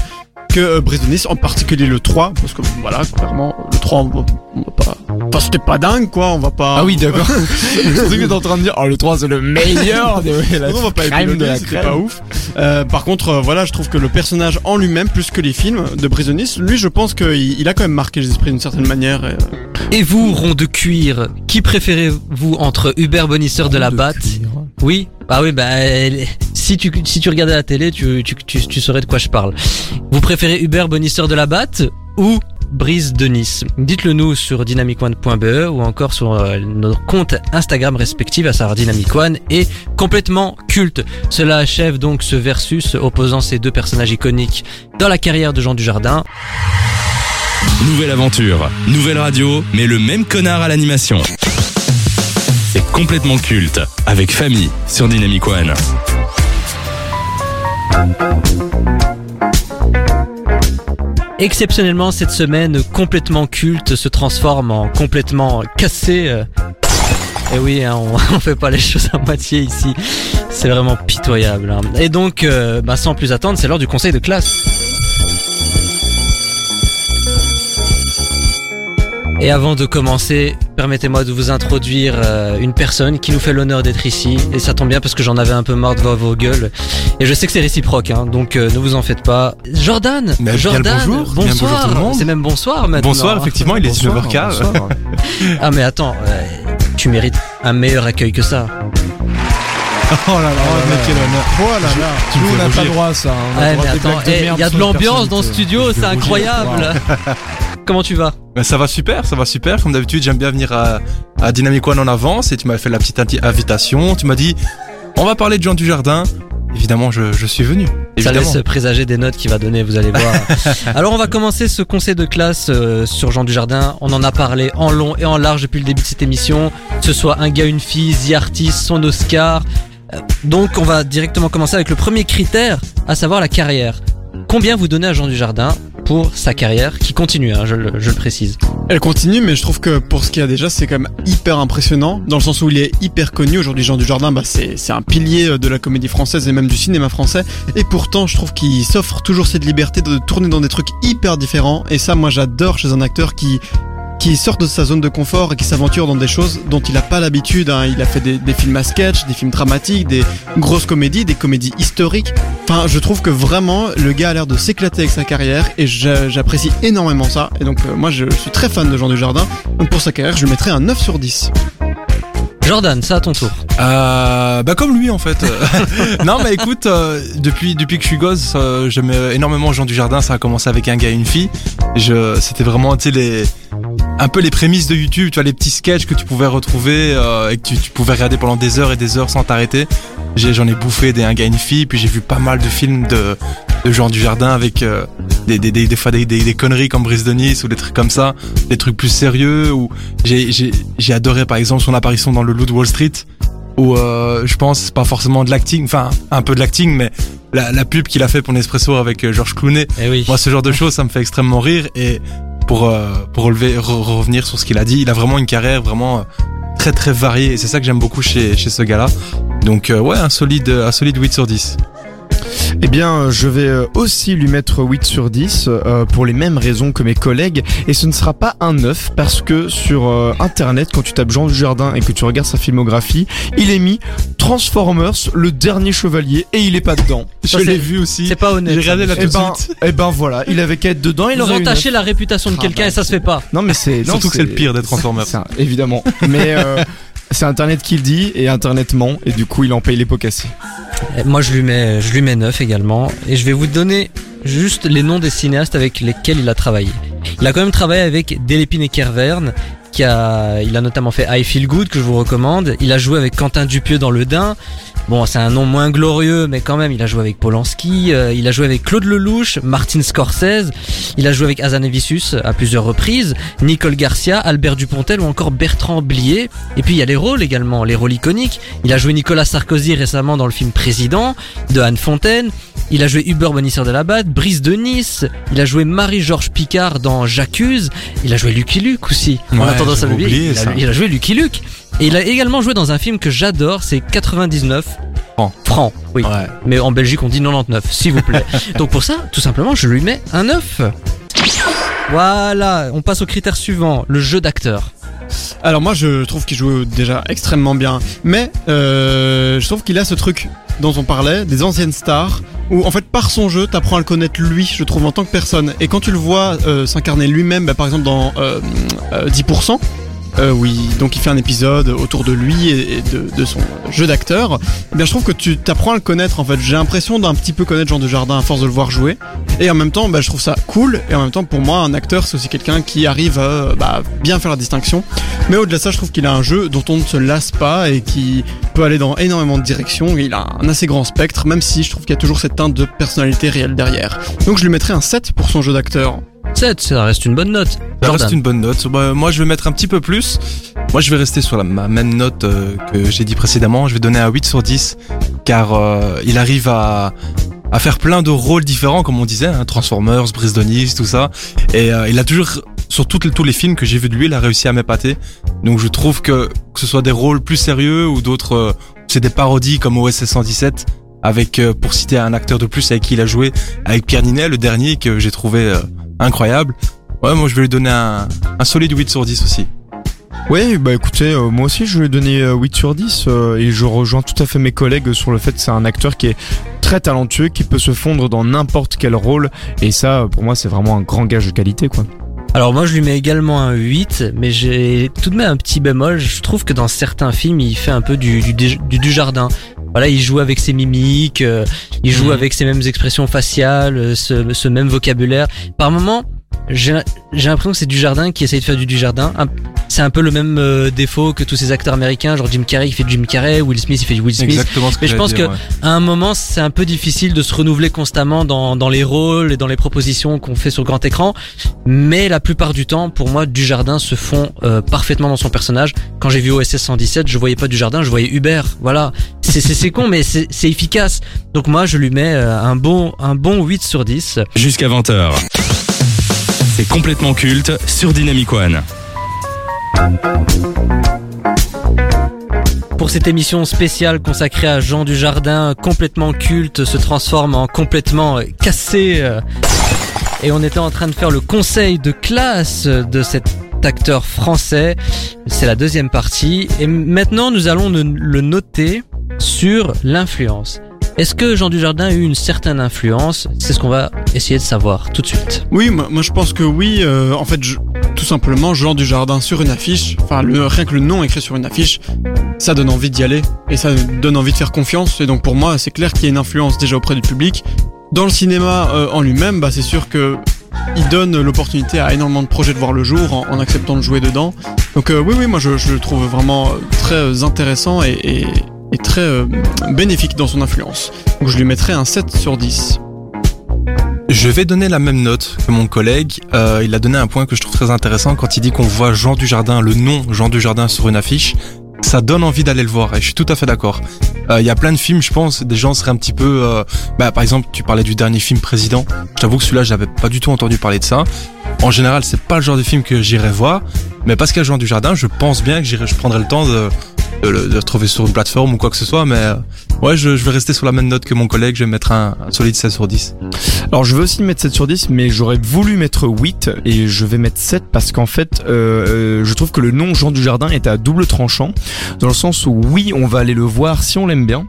S5: que euh, Brise de Nice, en particulier le 3, parce que voilà, clairement, le 3, on va, on va pas. Enfin, c'était pas dingue, quoi, on va pas.
S7: Ah oui, d'accord. *laughs* Que t'es en train de dire, oh, le 3 c'est le meilleur des la
S5: Non, on va pas
S7: crème de la crème.
S5: pas ouf. Euh, par contre, euh, voilà, je trouve que le personnage en lui-même, plus que les films de Brisonis, lui, je pense qu'il il a quand même marqué les esprits d'une certaine manière. et, euh,
S1: Et vous, rond de cuir, qui préférez-vous entre Hubert Bonisseur de la Batte Oui Ah oui, bah si tu si tu regardais la télé, tu, tu, tu, tu saurais de quoi je parle. Vous préférez Hubert Bonisseur de la Batte ou Brise de Nice? Dites-le nous sur dynamicone.be ou encore sur euh, nos comptes Instagram respectifs, à savoir Dynamic One et complètement culte. Cela achève donc ce versus opposant ces deux personnages iconiques dans la carrière de Jean Dujardin.
S6: Nouvelle aventure, nouvelle radio, mais le même connard à l'animation. Complètement culte, avec famille sur Dynamic One.
S1: Exceptionnellement, cette semaine, complètement culte se transforme en complètement cassé. Et oui, hein, on, *laughs* on fait pas les choses à moitié ici. C'est vraiment pitoyable. hein. Et donc, euh, bah, sans plus attendre, c'est l'heure du conseil de classe. Et avant de commencer, permettez-moi de vous introduire euh, une personne qui nous fait l'honneur d'être ici. Et ça tombe bien parce que j'en avais un peu marre de voir vos gueules. Et je sais que c'est réciproque, hein, donc euh, ne vous en faites pas. Jordan
S10: Mais bien le
S1: Jordan
S10: bonjour, bien bonjour
S1: bonsoir
S10: tout le monde.
S1: C'est même bonsoir maintenant.
S10: Bonsoir, effectivement, il est 19h15.
S1: Ah mais attends, euh, tu mérites un meilleur accueil que ça.
S10: Oh là là, mais quel honneur.
S5: Oh là là.
S10: Tu
S7: Nous, on n'a pas droit à ça. hein.
S1: Ouais, eh, il
S7: merde
S1: y a de l'ambiance dans ce studio, c'est incroyable. Comment tu vas?
S10: Bah, ça va super, ça va super. Comme d'habitude, j'aime bien venir à, à Dynamic One en avance et tu m'as fait la petite invitation. Tu m'as dit, on va parler de Jean Dujardin. Évidemment, je, je suis venu.
S1: Ça laisse présager des notes qu'il va donner, vous allez voir. *laughs* Alors on va commencer ce conseil de classe euh, sur Jean Dujardin. On en a parlé en long et en large depuis le début de cette émission. Que ce soit un gars, une fille, The Artist, son Oscar. Euh, Donc on va directement commencer avec le premier critère, à savoir la carrière. Combien vous donnez à Jean Dujardin pour sa carrière, qui continue, hein, je, le, précise.
S5: Elle continue, mais je trouve que pour ce qu'il y a déjà, c'est quand même hyper impressionnant, dans le sens où il est hyper connu. Aujourd'hui, Jean Dujardin, bah, c'est, c'est un pilier euh, de la comédie française et même du cinéma français. Et pourtant, je trouve qu'il s'offre toujours cette liberté de tourner dans des trucs hyper différents. Et ça, moi, j'adore chez un acteur qui qui sort de sa zone de confort et qui s'aventure dans des choses dont il n'a pas l'habitude. hein. Il a fait des, films à sketch, des films dramatiques, des grosses comédies, des comédies historiques. Enfin, je trouve que vraiment, le gars a l'air de s'éclater avec sa carrière et j'a- j'apprécie énormément ça. Et donc, euh, moi, je suis très fan de Jean Dujardin. Donc, pour sa carrière, je lui mettrais un 9 sur 10.
S1: Jordan, c'est à ton tour.
S10: Euh, bah comme lui en fait. *laughs* non mais écoute, euh, depuis depuis que je suis gosse, euh, j'aime énormément Jean Dujardin. Ça a commencé avec un gars et une fille. Je, c'était vraiment tu un peu les prémices de YouTube, tu vois les petits sketchs que tu pouvais retrouver euh, et que tu, pouvais regarder pendant des heures et des heures sans t'arrêter. J'en ai bouffé des un gars et une fille, puis j'ai vu pas mal de films de de Jean Dujardin avec euh, des, des, des, des fois des, des, des conneries comme Brice de Nice ou des trucs comme ça, des trucs plus sérieux. Ou j'ai, j'ai, j'ai adoré par exemple son apparition dans le Loup de Wall Street où euh, je pense pas forcément de l'acting, enfin un peu de l'acting, mais la, la pub qu'il a fait pour Nespresso avec euh, Georges Clooney.
S1: Eh oui.
S10: Moi, ce genre de choses, ça me fait extrêmement rire. Et pour euh, pour relever, re- revenir sur ce qu'il a dit, il a vraiment une carrière vraiment très très variée. Et c'est ça que j'aime beaucoup chez chez ce gars-là. Donc euh, ouais, un solide un solide 8 sur 10.
S7: Eh bien, euh, je vais euh, aussi lui mettre 8 sur 10 euh, pour les mêmes raisons que mes collègues. Et ce ne sera pas un 9 parce que sur euh, internet, quand tu tapes Jean Dujardin et que tu regardes sa filmographie, il est mis Transformers, le dernier chevalier, et il est pas dedans.
S10: Je
S1: c'est-
S10: l'ai vu aussi.
S1: C'est pas honnête.
S10: J'ai regardé la
S7: Eh
S10: tout de
S7: ben,
S10: suite.
S7: eh ben voilà, il avait qu'à être dedans, il
S1: Ils
S7: aurait
S1: ont taché la réputation de
S7: Ah
S1: quelqu'un
S7: bah,
S1: et ça se fait pas.
S7: Non mais c'est non,
S10: Surtout que c'est le pire des Transformers.
S7: évidemment. Mais euh, *laughs* c'est internet qui le dit et internet ment et du coup il en paye les pots cassés.
S1: Moi, je lui mets, je lui mets 9 également. Et je vais vous donner juste les noms des cinéastes avec lesquels il a travaillé. Il a quand même travaillé avec Delépine et Kerverne, qui a, il a notamment fait I Feel Good, que je vous recommande. Il a joué avec Quentin Dupieux dans Le Dain. Bon, c'est un nom moins glorieux, mais quand même, il a joué avec Polanski, euh, il a joué avec Claude Lelouch, Martin Scorsese, il a joué avec Azanavicius à plusieurs reprises, Nicole Garcia, Albert Dupontel ou encore Bertrand Blier. Et puis il y a les rôles également, les rôles iconiques. Il a joué Nicolas Sarkozy récemment dans le film Président de Anne Fontaine. Il a joué Hubert Bonisseur de la Batte, Brice de Nice. Il a joué Marie-Georges Picard dans J'accuse. Il a joué Lucky Luke aussi. On
S10: Ouais,
S1: a tendance à l'oublier. Il, il a joué Lucky Luke. Et il a également joué dans un film que j'adore, c'est 99
S10: Francs.
S1: francs. Oui.
S10: Ouais.
S1: Mais en Belgique, on dit 99, s'il vous plaît. *laughs* Donc pour ça, tout simplement, je lui mets un 9. Voilà, on passe au critère suivant, le jeu d'acteur.
S5: Alors moi je trouve qu'il joue déjà extrêmement bien, mais euh, je trouve qu'il a ce truc dont on parlait, des anciennes stars, où en fait par son jeu t'apprends à le connaître lui, je trouve en tant que personne, et quand tu le vois euh, s'incarner lui-même, bah, par exemple dans euh, euh, 10%, euh, oui, donc il fait un épisode autour de lui et, de, son jeu d'acteur. Eh bien, je trouve que tu t'apprends à le connaître. En fait, j'ai l'impression d'un petit peu connaître Jean de Jardin à force de le voir jouer. Et en même temps, bah, je trouve ça cool. Et en même temps, pour moi, un acteur, c'est aussi quelqu'un qui arrive à bah, bien faire la distinction. Mais au-delà de ça, je trouve qu'il a un jeu dont on ne se lasse pas et qui peut aller dans énormément de directions. Il a un assez grand spectre, même si je trouve qu'il y a toujours cette teinte de personnalité réelle derrière. Donc, je lui mettrais un 7 pour son jeu d'acteur.
S1: 7, ça reste une bonne note.
S10: Ça
S1: Jordan.
S10: reste une bonne note. Bah, moi, je vais mettre un petit peu plus. Moi, je vais rester sur la, ma même note euh, que j'ai dit précédemment. Je vais donner un 8 sur 10, car euh, il arrive à, à faire plein de rôles différents, comme on disait, hein, Transformers, Nice, tout ça. Et euh, il a toujours, sur toutes tous les films que j'ai vus de lui, il a réussi à m'épater. Donc, je trouve que que ce soit des rôles plus sérieux ou d'autres, euh, c'est des parodies comme OSS 117. Avec, euh, pour citer un acteur de plus avec qui il a joué, avec Pierre Ninet, le dernier que j'ai trouvé euh, incroyable. Ouais, moi je vais lui donner un, un solide 8 sur 10 aussi.
S7: Oui, bah écoutez, euh, moi aussi je vais donner euh, 8 sur 10 euh, et je rejoins tout à fait mes collègues sur le fait que c'est un acteur qui est très talentueux, qui peut se fondre dans n'importe quel rôle et ça euh, pour moi c'est vraiment un grand gage de qualité quoi.
S1: Alors moi je lui mets également un 8, mais j'ai tout de même un petit bémol. Je trouve que dans certains films, il fait un peu du, du, du, du jardin. Voilà, il joue avec ses mimiques, euh, il joue
S10: Mhm.
S1: avec ses mêmes expressions faciales, euh, ce, ce même vocabulaire. Par moment, j'ai l'impression que c'est du jardin qui essaye de faire du du jardin. C'est un peu le même euh, défaut que tous ces acteurs américains, genre Jim Carrey il fait du Jim Carrey, Will Smith il fait du Will Smith.
S10: Exactement ce que
S1: Mais je pense
S10: dire,
S1: que-
S10: ouais.
S1: À un moment, c'est un peu difficile de se renouveler constamment dans, dans les rôles et dans les propositions qu'on fait sur le grand écran. Mais la plupart du temps, pour moi, Dujardin se fond euh, parfaitement dans son personnage. Quand j'ai vu OSS 117, je voyais pas Dujardin, je voyais Hubert. Voilà. C'est, con, mais c'est, c'est efficace. Donc moi, je lui mets euh, un bon, un bon 8 sur 10.
S6: Jusqu'à 20h. C'est complètement culte sur Dynamic One.
S1: Pour cette émission spéciale consacrée à Jean Dujardin, complètement culte, se transforme en complètement cassé. Et on était en train de faire le conseil de classe de cet acteur français. C'est la deuxième partie. Et maintenant, nous allons le noter sur l'influence. Est-ce que Jean Dujardin a eu une certaine influence? C'est ce qu'on va essayer de savoir tout de suite.
S5: Oui, moi, je pense que oui. euh, en fait, tout simplement, Jean du Jardin sur une affiche, enfin rien que le nom écrit sur une affiche, ça donne envie d'y aller et ça donne envie de faire confiance. Et donc pour moi, c'est clair qu'il y a une influence déjà auprès du public. Dans le cinéma euh, en lui-même, bah, c'est sûr que il donne l'opportunité à énormément de projets de voir le jour en, acceptant de jouer dedans. Donc euh, oui, oui, moi je, le trouve vraiment très intéressant et- et très euh, bénéfique dans son influence. Donc je lui mettrais un 7 sur 10.
S10: Je vais donner la même note que mon collègue. Euh, il a donné un point que je trouve très intéressant quand il dit qu'on voit Jean Dujardin, le nom Jean Dujardin sur une affiche. Ça donne envie d'aller le voir et je suis tout à fait d'accord. Euh, Il y a plein de films, je pense, des gens seraient un petit peu... euh, bah, par exemple, tu parlais du dernier film Président. J'avoue que celui-là, j'avais pas du tout entendu parler de ça. En général, c'est pas le genre de film que j'irais voir, mais parce qu'il y a Jean Dujardin, je pense bien que je prendrai le temps de, de, le- de le trouver sur une plateforme ou quoi que ce soit. Mais euh, Ouais, je, je vais rester sur la même note que mon collègue, je vais mettre un, un solide 16 sur 10.
S7: Alors je veux aussi mettre 7 sur 10 mais j'aurais voulu mettre 8 et je vais mettre 7 parce qu'en fait euh, euh, je trouve que le nom Jean Dujardin est à double tranchant dans le sens où oui on va aller le voir si on l'aime bien.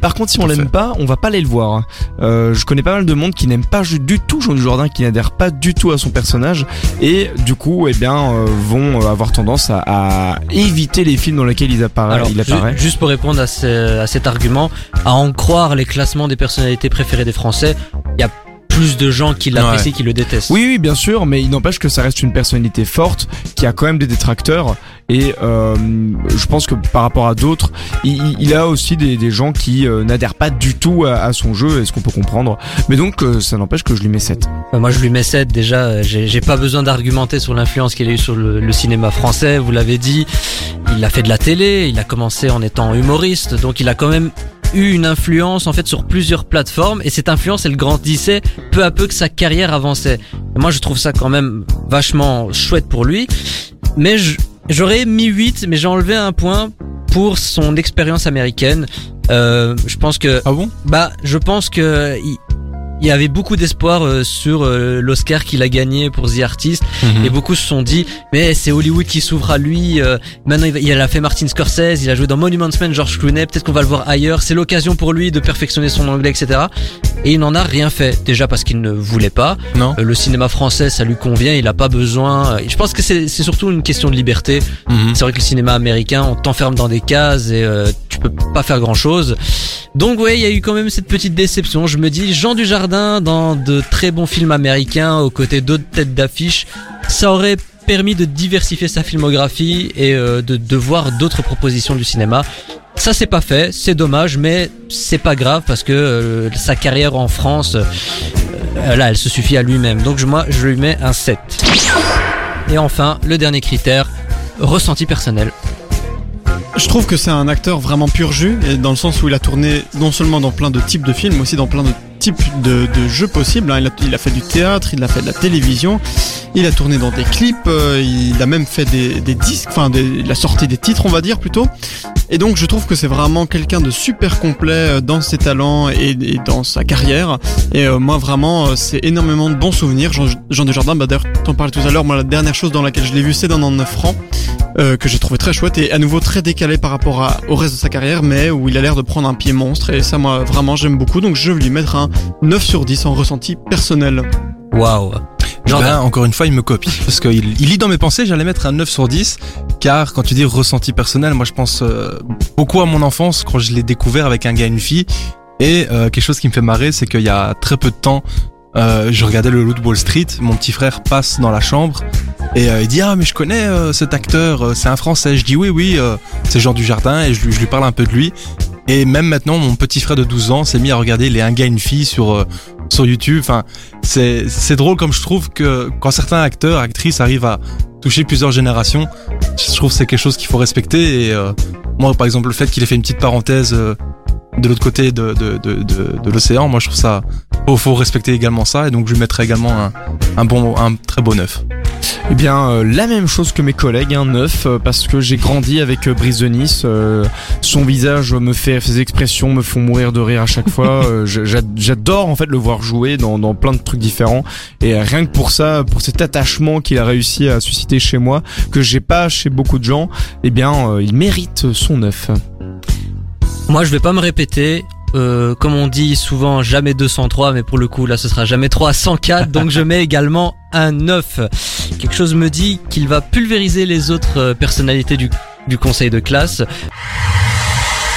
S7: Par contre si on l'aime pas on va pas aller le voir. Euh, je connais pas mal de monde qui n'aime pas du tout Jean Dujardin qui n'adhère pas du tout à son personnage et du coup eh bien euh, vont euh, avoir tendance à, à éviter les films dans lesquels il apparaît,
S1: Alors,
S7: il
S1: ju-
S7: apparaît.
S1: juste pour répondre à, ce- à cet argument, à en croire les classements des personnalités préférées des Français, il y a plus de gens qui l'apprécient qui le détestent.
S7: Oui, oui, bien sûr, mais il n'empêche que ça reste une personnalité forte qui a quand même des détracteurs. Et euh, je pense que par rapport à d'autres, il, il- a aussi des, des gens qui euh, n'adhèrent pas du tout à, à son jeu, et ce qu'on peut comprendre? Mais donc, euh, ça n'empêche que je lui mets 7.
S1: Euh, Moi, je lui mets 7 déjà. J'ai j'ai pas besoin d'argumenter sur l'influence qu'il a eu sur le, le cinéma français. Vous l'avez dit, il a fait de la télé. Il a commencé en étant humoriste, donc il a quand même eu une influence en fait sur plusieurs plateformes. Et cette influence, elle grandissait peu à peu que sa carrière avançait. Et moi, je trouve ça quand même vachement chouette pour lui. Mais je- j'aurais mis 8, mais j'ai enlevé un point pour son expérience américaine. Euh, je pense que
S10: Ah bon?
S1: Bah, je pense que il, il y avait beaucoup d'espoir euh, sur euh, l'Oscar qu'il a gagné pour The Artist
S10: Mhm.
S1: et beaucoup se sont dit mais c'est Hollywood qui s'ouvre à lui. euh, maintenant il, va- il a fait Martin Scorsese, il a joué dans Monuments Men, George Clooney. Peut-être qu'on va le voir ailleurs. C'est l'occasion pour lui de perfectionner son anglais, etc. Et il n'en a rien fait. Déjà parce qu'il ne voulait pas.
S10: Non
S1: Euh, le cinéma français, ça lui convient. Il a pas besoin. Je pense que c'est c'est surtout une question de liberté.
S10: Mhm.
S1: C'est vrai que le cinéma américain, on t'enferme dans des cases et euh, tu peux pas faire grand chose. Donc ouais, il y a eu quand même cette petite déception. Je me dis, Jean Dujardin dans de très bons films américains aux côtés d'autres têtes d'affiche, ça aurait permis de diversifier sa filmographie et euh, de, voir d'autres propositions du cinéma. Ça c'est pas fait, c'est dommage, mais c'est pas grave parce que euh, sa carrière en France, euh, là, elle se suffit à lui-même. Donc moi, je lui mets un 7. Et enfin, le dernier critère, ressenti personnel.
S5: Je trouve que c'est un acteur vraiment pur jus, et dans le sens où il a tourné non seulement dans plein de types de films, mais aussi dans plein de types de, de jeux possibles. hein. Il, a, fait du théâtre, il a fait de la télévision, il a tourné dans des clips, euh, il a même fait des, disques, enfin il a sorti des titres on va dire plutôt. Et donc je trouve que c'est vraiment quelqu'un de super complet euh, dans ses talents et, dans sa carrière. Et euh, moi vraiment c'est énormément de bons souvenirs. Jean, Jean Dujardin, bah d'ailleurs t'en parlais tout à l'heure, moi la dernière chose dans laquelle je l'ai vu c'est dans 99 francs que j'ai trouvé très chouette et à nouveau très décalé par rapport au reste de sa carrière, mais où il a l'air de prendre un pied monstre et ça moi vraiment j'aime beaucoup, donc je vais lui mettre un 9 sur 10 en ressenti personnel.
S1: Waouh.
S10: Ben, encore une fois, il me copie. Parce qu'il il lit dans mes pensées, j'allais mettre un 9 sur 10. Car quand tu dis ressenti personnel, moi je pense euh, beaucoup à mon enfance quand je l'ai découvert avec un gars et une fille. Et euh, quelque chose qui me fait marrer, c'est qu'il y a très peu de temps, euh, je regardais le de Wall Street, mon petit frère passe dans la chambre et euh, il dit ah mais je connais euh, cet acteur, euh, c'est un Français. Je dis oui oui, euh, c'est Jean Dujardin et je, lui- je lui parle un peu de lui. Et même maintenant, mon petit frère de 12 ans s'est mis à regarder les un gars une fille sur euh, sur YouTube. Enfin, c'est drôle comme je trouve que quand certains acteurs, actrices arrivent à toucher plusieurs générations, je trouve que c'est quelque chose qu'il faut respecter. Et euh, moi, par exemple, le fait qu'il ait fait une petite parenthèse euh, de l'autre côté de de de, de, de l'océan, moi je trouve ça faut, faut respecter également ça. Et donc je lui mettrai également un un bon un très beau neuf.
S7: Eh bien, euh, la même chose que mes collègues, un neuf, euh, parce que j'ai grandi avec euh, Brise de Nice. euh, son visage me fait, ses expressions me font mourir de rire à chaque fois. *laughs* euh, j'a- j'a- J'adore en fait le voir jouer dans, dans plein de trucs différents. Et euh, rien que pour ça, pour cet attachement qu'il a réussi à susciter chez moi, que j'ai pas chez beaucoup de gens, eh bien, euh, il mérite son neuf.
S1: Moi, je vais pas me répéter. Euh, comme on dit souvent, jamais 203, mais pour le coup, là, ce sera jamais 304. donc, je mets également un 9. Quelque chose me dit qu'il va pulvériser les autres euh, personnalités du, du conseil de classe.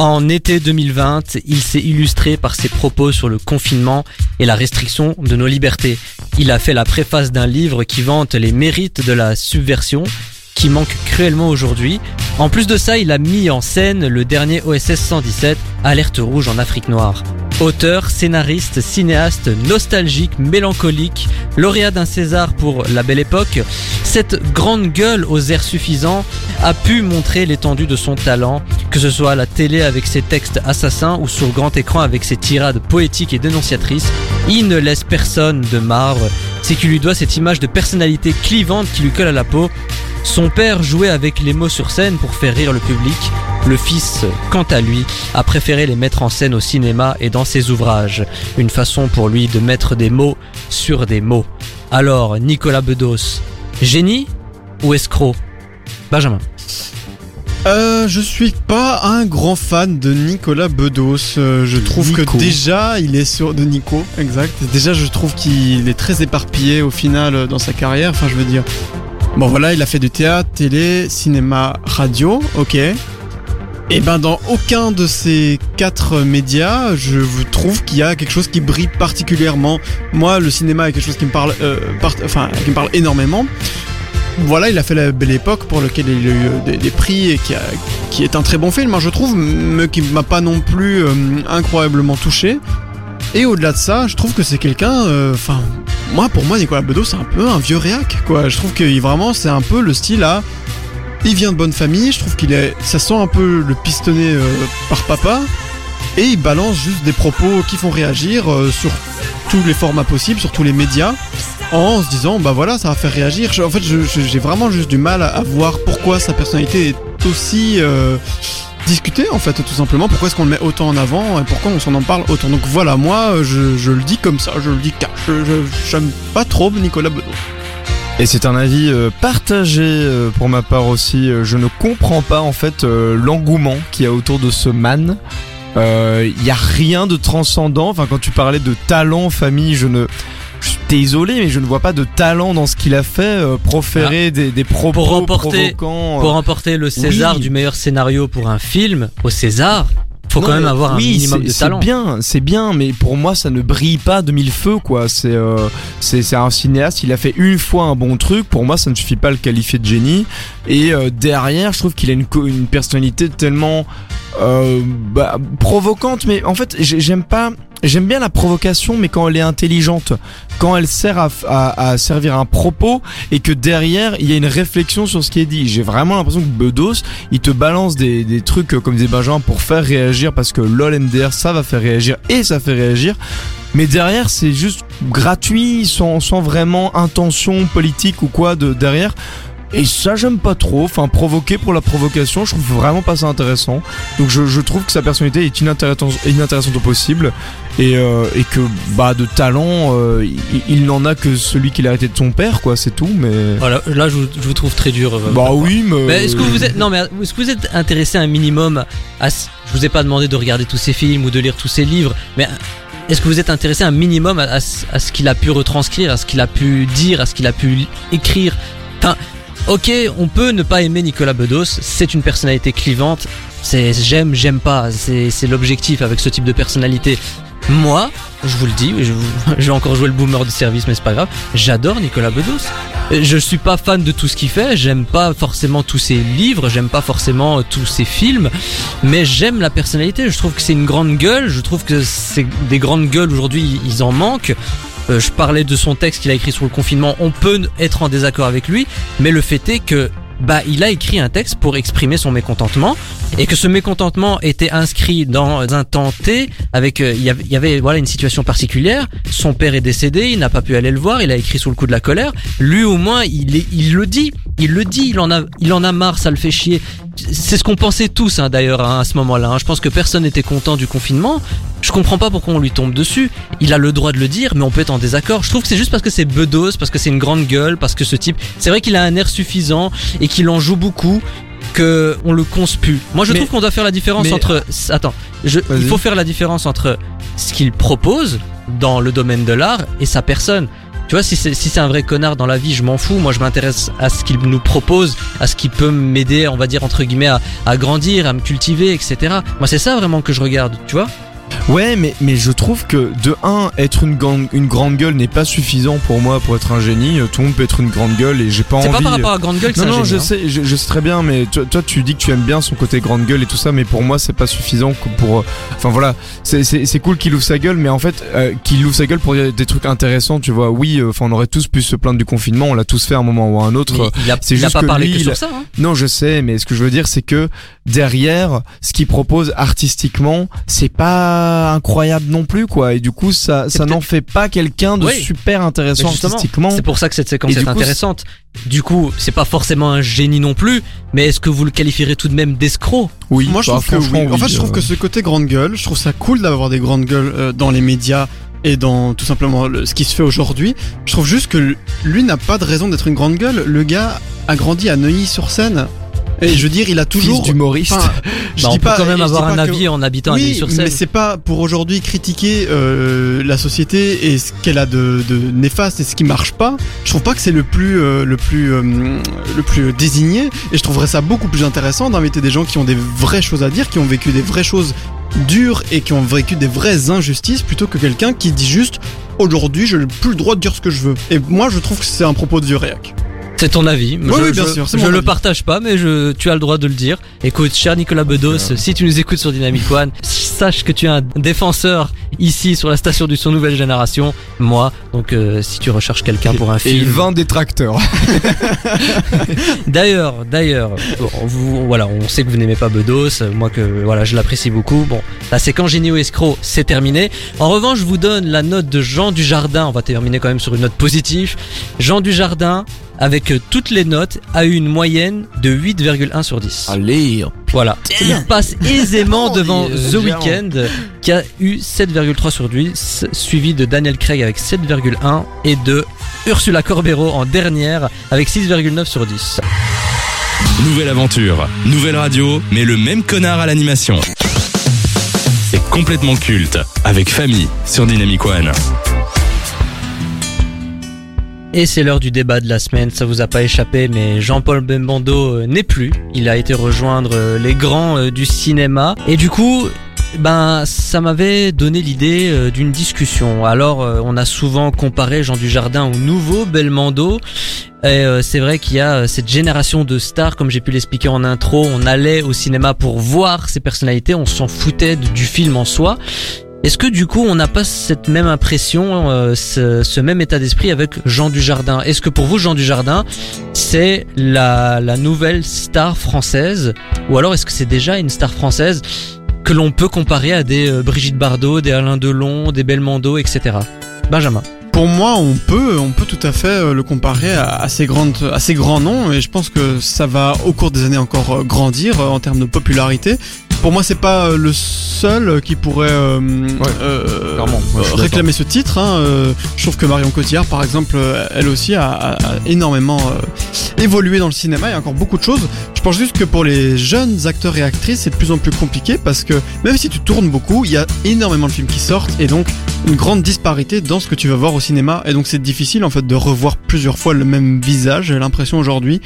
S1: En été 2020, il s'est illustré par ses propos sur le confinement et la restriction de nos libertés. Il a fait la préface d'un livre qui vante les mérites de la subversion qui manque cruellement aujourd'hui. En plus de ça, il a mis en scène le dernier OSS 117, Alerte rouge en Afrique noire. Auteur, scénariste, cinéaste, nostalgique, mélancolique, lauréat d'un César pour La Belle Époque, cette grande gueule aux airs suffisants a pu montrer l'étendue de son talent, que ce soit à la télé avec ses textes assassins ou sur grand écran avec ses tirades poétiques et dénonciatrices. Il ne laisse personne de marbre, c'est qu'il lui doit cette image de personnalité clivante qui lui colle à la peau. Son père jouait avec les mots sur scène pour faire rire le public. Le fils, quant à lui, a préféré les mettre en scène au cinéma et dans ses ouvrages. Une façon pour lui de mettre des mots sur des mots. Alors, Nicolas Bedos, génie ou escroc? Benjamin.
S5: Euh, je suis pas un grand fan de Nicolas Bedos. Euh, je trouve
S7: Nico.
S5: que déjà il est sur de Nico, exact. Déjà, je trouve qu'il est très éparpillé au final euh, dans sa carrière. Enfin, je veux dire, bon voilà, il a fait du théâtre, télé, cinéma, radio, ok. Et ben dans aucun de ces quatre médias, je trouve qu'il y a quelque chose qui brille particulièrement. Moi, le cinéma est quelque chose qui me parle, euh, énormément. Voilà, il a fait la belle époque pour lequel il a eu euh, des, prix et qui est un très bon film, hein, je trouve, mais qui m'a pas non plus euh, incroyablement touché. Et au-delà de ça, je trouve que c'est quelqu'un, euh, enfin, moi pour moi Nicolas Bedos c'est un peu un vieux réac, quoi. Je trouve que vraiment c'est un peu le style à, il vient de bonne famille, je trouve qu'il est, ça sent un peu le pistonné euh, par papa, et il balance juste des propos qui font réagir euh, sur tous les formats possibles, sur tous les médias en se disant bah voilà ça va faire réagir en fait j'ai vraiment juste du mal à voir pourquoi sa personnalité est aussi discutée en fait tout simplement pourquoi est-ce qu'on le met autant en avant et pourquoi on s'en en parle autant? Donc voilà moi je, le dis comme ça je le dis cash je je- pas trop Nicolas Bedos
S7: Et c'est un avis euh, partagé euh, pour ma part aussi. Euh, Je ne comprends pas en fait l'engouement qu'il y a autour de ce man. Il y a rien de transcendant. Enfin, quand tu parlais de talent, famille, je ne. Isolé, mais je ne vois pas de talent dans ce qu'il a fait. euh, proférer des, des propos
S1: Pour remporter-
S7: provoquants. euh.
S1: Pour remporter le César
S7: oui.
S1: du meilleur scénario pour un film, au César, faut
S7: Non,
S1: quand même avoir
S7: oui,
S1: un minimum
S7: c'est-
S1: de
S7: c'est
S1: talent.
S7: bien, c'est bien, mais pour moi ça ne brille pas de mille feux quoi. C'est euh, c'est c'est un cinéaste, il a fait une fois un bon truc. Pour moi, ça ne suffit pas à le qualifier de génie. Et euh, derrière, je trouve qu'il a une personnalité tellement euh, bah, provocante. Mais en fait, j'ai- j'aime pas. J'aime bien la provocation, mais quand elle est intelligente, quand elle sert à, à, à servir un propos et que derrière il y a une réflexion sur ce qui est dit. J'ai vraiment l'impression que Bedos, il te balance des, des trucs comme des Benjamin pour faire réagir parce que lol MDR ça va faire réagir et ça fait réagir. Mais derrière c'est juste gratuit, sans, sans vraiment intention politique ou quoi de derrière. Et ça j'aime pas trop, enfin provoquer pour la provocation, je trouve vraiment pas ça intéressant. Donc je, je trouve que sa personnalité est inintéressante, inintéressante au possible et, euh, et que bah de talent euh, il, il n'en a que celui qu'il a hérité de son père quoi, c'est tout. Mais
S1: Voilà, là je vous, je vous trouve très dur. euh,
S7: bah oui, mais,
S1: Mais est-ce que vous êtes non mais est-ce que vous êtes intéressé un minimum à je vous ai pas demandé de regarder tous ces films ou de lire tous ces livres mais est-ce que vous êtes intéressé un minimum à, à ce- à ce qu'il a pu retranscrire, à ce qu'il a pu dire, à ce qu'il a pu écrire? Enfin, OK, on peut ne pas aimer Nicolas Bedos, c'est une personnalité clivante, c'est j'aime j'aime pas, c'est l'objectif avec ce type de personnalité. Moi, je vous le dis, je, je vais encore jouer le boomer de service, mais c'est pas grave. J'adore Nicolas Bedos. Je suis pas fan de tout ce qu'il fait. J'aime pas forcément tous ses livres. J'aime pas forcément euh, tous ses films. Mais j'aime la personnalité. Je trouve que c'est une grande gueule. Je trouve que c'est des grandes gueules aujourd'hui. Ils en manquent. Euh, je parlais de son texte qu'il a écrit sur le confinement. On peut être en désaccord avec lui, mais le fait est que bah il a écrit un texte pour exprimer son mécontentement et que ce mécontentement était inscrit dans un temps T avec euh, il y avait, voilà une situation particulière. Son père est décédé il n'a pas pu aller le voir il a écrit sous le coup de la colère. Lui au moins il le dit il le dit il en a il en a marre ça le fait chier c'est ce qu'on pensait tous hein, d'ailleurs hein, à ce moment-là hein. je pense que personne n'était content du confinement je comprends pas pourquoi on lui tombe dessus il a le droit de le dire mais on peut être en désaccord je trouve que c'est juste parce que c'est bedos parce que c'est une grande gueule parce que ce type c'est vrai qu'il a un air suffisant et qu'il en joue beaucoup que on le conspue. Moi je
S7: Mais-
S1: trouve qu'on doit faire la différence
S7: mais-
S1: entre attends, je, il faut faire la différence entre ce qu'il propose dans le domaine de l'art et sa personne. Tu vois, si c'est un vrai connard dans la vie, je m'en fous. Moi, je m'intéresse à ce qu'il nous propose, à ce qui peut m'aider, on va dire entre guillemets, à, à grandir, à me cultiver, etc. Moi, c'est ça vraiment que je regarde. Tu vois
S7: Ouais, mais, mais je trouve que de 1, être une, grande- une grande gueule n'est pas suffisant pour moi pour être un génie. Tout le monde peut être une grande gueule et j'ai pas
S1: C'est
S7: envie.
S1: pas par rapport à Grande Gueule que
S7: Non,
S1: c'est un
S7: non, je
S1: hein.
S7: sais, je, je sais très bien, mais toi, toi, tu dis que tu aimes bien son côté grande gueule et tout ça, mais pour moi, c'est pas suffisant pour. Enfin voilà, c'est- c'est c'est cool qu'il ouvre sa gueule, mais en fait, euh, qu'il ouvre sa gueule pour dire des trucs intéressants, tu vois. Oui, euh, enfin, on aurait tous pu se plaindre du confinement, on l'a tous fait à un moment ou à un autre.
S1: Mais il a,
S7: c'est
S1: a pas
S7: que
S1: parlé
S7: lui,
S1: que sur ça. hein.
S7: Non, je sais, mais ce que je veux dire, c'est que derrière, ce qu'il propose artistiquement, c'est pas incroyable non plus, quoi. Et du coup, ça, ça n'en fait pas quelqu'un de
S1: Oui.
S7: super intéressant artistiquement.
S1: C'est pour ça que cette séquence est
S7: coup,
S1: intéressante. Du coup, c'est pas forcément un génie non plus, mais est-ce que vous le qualifierez tout de même d'escroc?
S7: Oui,
S5: Moi, je
S7: bah,
S5: trouve que
S7: franchement,
S5: oui. En fait,
S7: oui,
S5: je trouve
S7: euh.
S5: que ce côté grande gueule, je trouve ça cool d'avoir des grandes gueules euh, dans les médias et dans tout simplement le- ce qui se fait aujourd'hui. Je trouve juste que lui n'a pas de raison d'être une grande gueule. Le gars a grandi à Neuilly-sur-Seine. Et je veux dire, il a toujours.
S7: D'humoriste.
S5: Enfin, je
S1: Bah,
S5: dis
S1: on peut
S5: pas-
S1: quand même avoir un
S5: que-
S1: avis en habitant à
S5: oui,
S1: Neuilly-sur-Seine.
S5: mais c'est pas pour aujourd'hui critiquer euh, la société et ce qu'elle a de, de néfaste et ce qui marche pas. Je trouve pas que c'est le plus euh, le plus euh, le plus désigné et je trouverais ça beaucoup plus intéressant d'inviter des gens qui ont des vraies choses à dire, qui ont vécu des vraies choses dures et qui ont vécu des vraies injustices plutôt que quelqu'un qui dit juste aujourd'hui je n'ai plus le droit de dire ce que je veux. Et moi je trouve que c'est un propos de vieux réac.
S1: C'est ton avis.
S5: Oui,
S1: je,
S5: oui, bien
S1: je-
S5: sûr, c'est
S1: Je
S5: mon
S1: le
S5: avis.
S1: partage pas, mais je, tu as le droit de le dire. Écoute, cher Nicolas Bedos, si tu nous écoutes sur Dynamic One, sache que tu es un défenseur ici sur la station du son nouvelle génération. Moi, donc euh, si tu recherches quelqu'un pour un
S7: Et
S1: film.
S7: 20 détracteurs. *laughs*
S1: D'ailleurs, d'ailleurs, bon, vous, voilà, on sait que vous n'aimez pas Bedos, moi que voilà, je l'apprécie beaucoup. Bon, la séquence génie ou escroc, c'est terminé. En revanche, je vous donne la note de Jean Dujardin. On va terminer quand même sur une note positive. Jean Dujardin, avec euh, toutes les notes, a eu une moyenne de 8,1 sur 10.
S7: Allez.
S1: Voilà. Il passe aisément
S7: Oh,
S1: devant The. Weeknd, qui a eu 7,3 sur 10, suivi de Daniel Craig avec 7,1 et de Ursula Corbero en dernière avec 6,9 sur 10.
S6: Nouvelle aventure, nouvelle radio, mais le même connard à l'animation. C'est complètement culte, avec famille sur Dynamic One.
S1: Et c'est l'heure du débat de la semaine, ça vous a pas échappé, mais Jean-Paul Bembando euh, n'est plus. Il a été rejoindre euh, les grands euh, du cinéma. Et du coup, ben, ça m'avait donné l'idée d'une discussion. Alors, on a souvent comparé Jean Dujardin au nouveau Belmondo. Et c'est vrai qu'il y a cette génération de stars, comme j'ai pu l'expliquer en intro, on allait au cinéma pour voir ces personnalités, on s'en foutait du film en soi. Est-ce que du coup on n'a pas cette même impression, euh, ce, même état d'esprit avec Jean Dujardin? Est-ce que pour vous Jean Dujardin c'est la, nouvelle star française? Ou alors est-ce que c'est déjà une star française que l'on peut comparer à des euh, Brigitte Bardot, des Alain Delon, des Belmondo, etc. Benjamin.
S5: Pour moi, on peut, on peut tout à fait euh, le comparer à, à ces grandes, à ces grands noms, et je pense que ça va au cours des années encore grandir en termes de popularité. Pour moi, c'est pas euh, le seul euh, qui pourrait euh.
S7: Moi,
S5: réclamer ce titre. Hein. Je trouve que Marion Cotillard, par exemple, elle aussi a, a- a énormément évolué dans le cinéma. Il y a encore beaucoup de choses. Je pense juste que pour les jeunes acteurs et actrices, c'est de plus en plus compliqué parce que même si tu tournes beaucoup, il y a énormément de films qui sortent et donc une grande disparité dans ce que tu vas voir au cinéma. Et donc c'est difficile en fait de revoir plusieurs fois le même visage. J'ai l'impression aujourd'hui.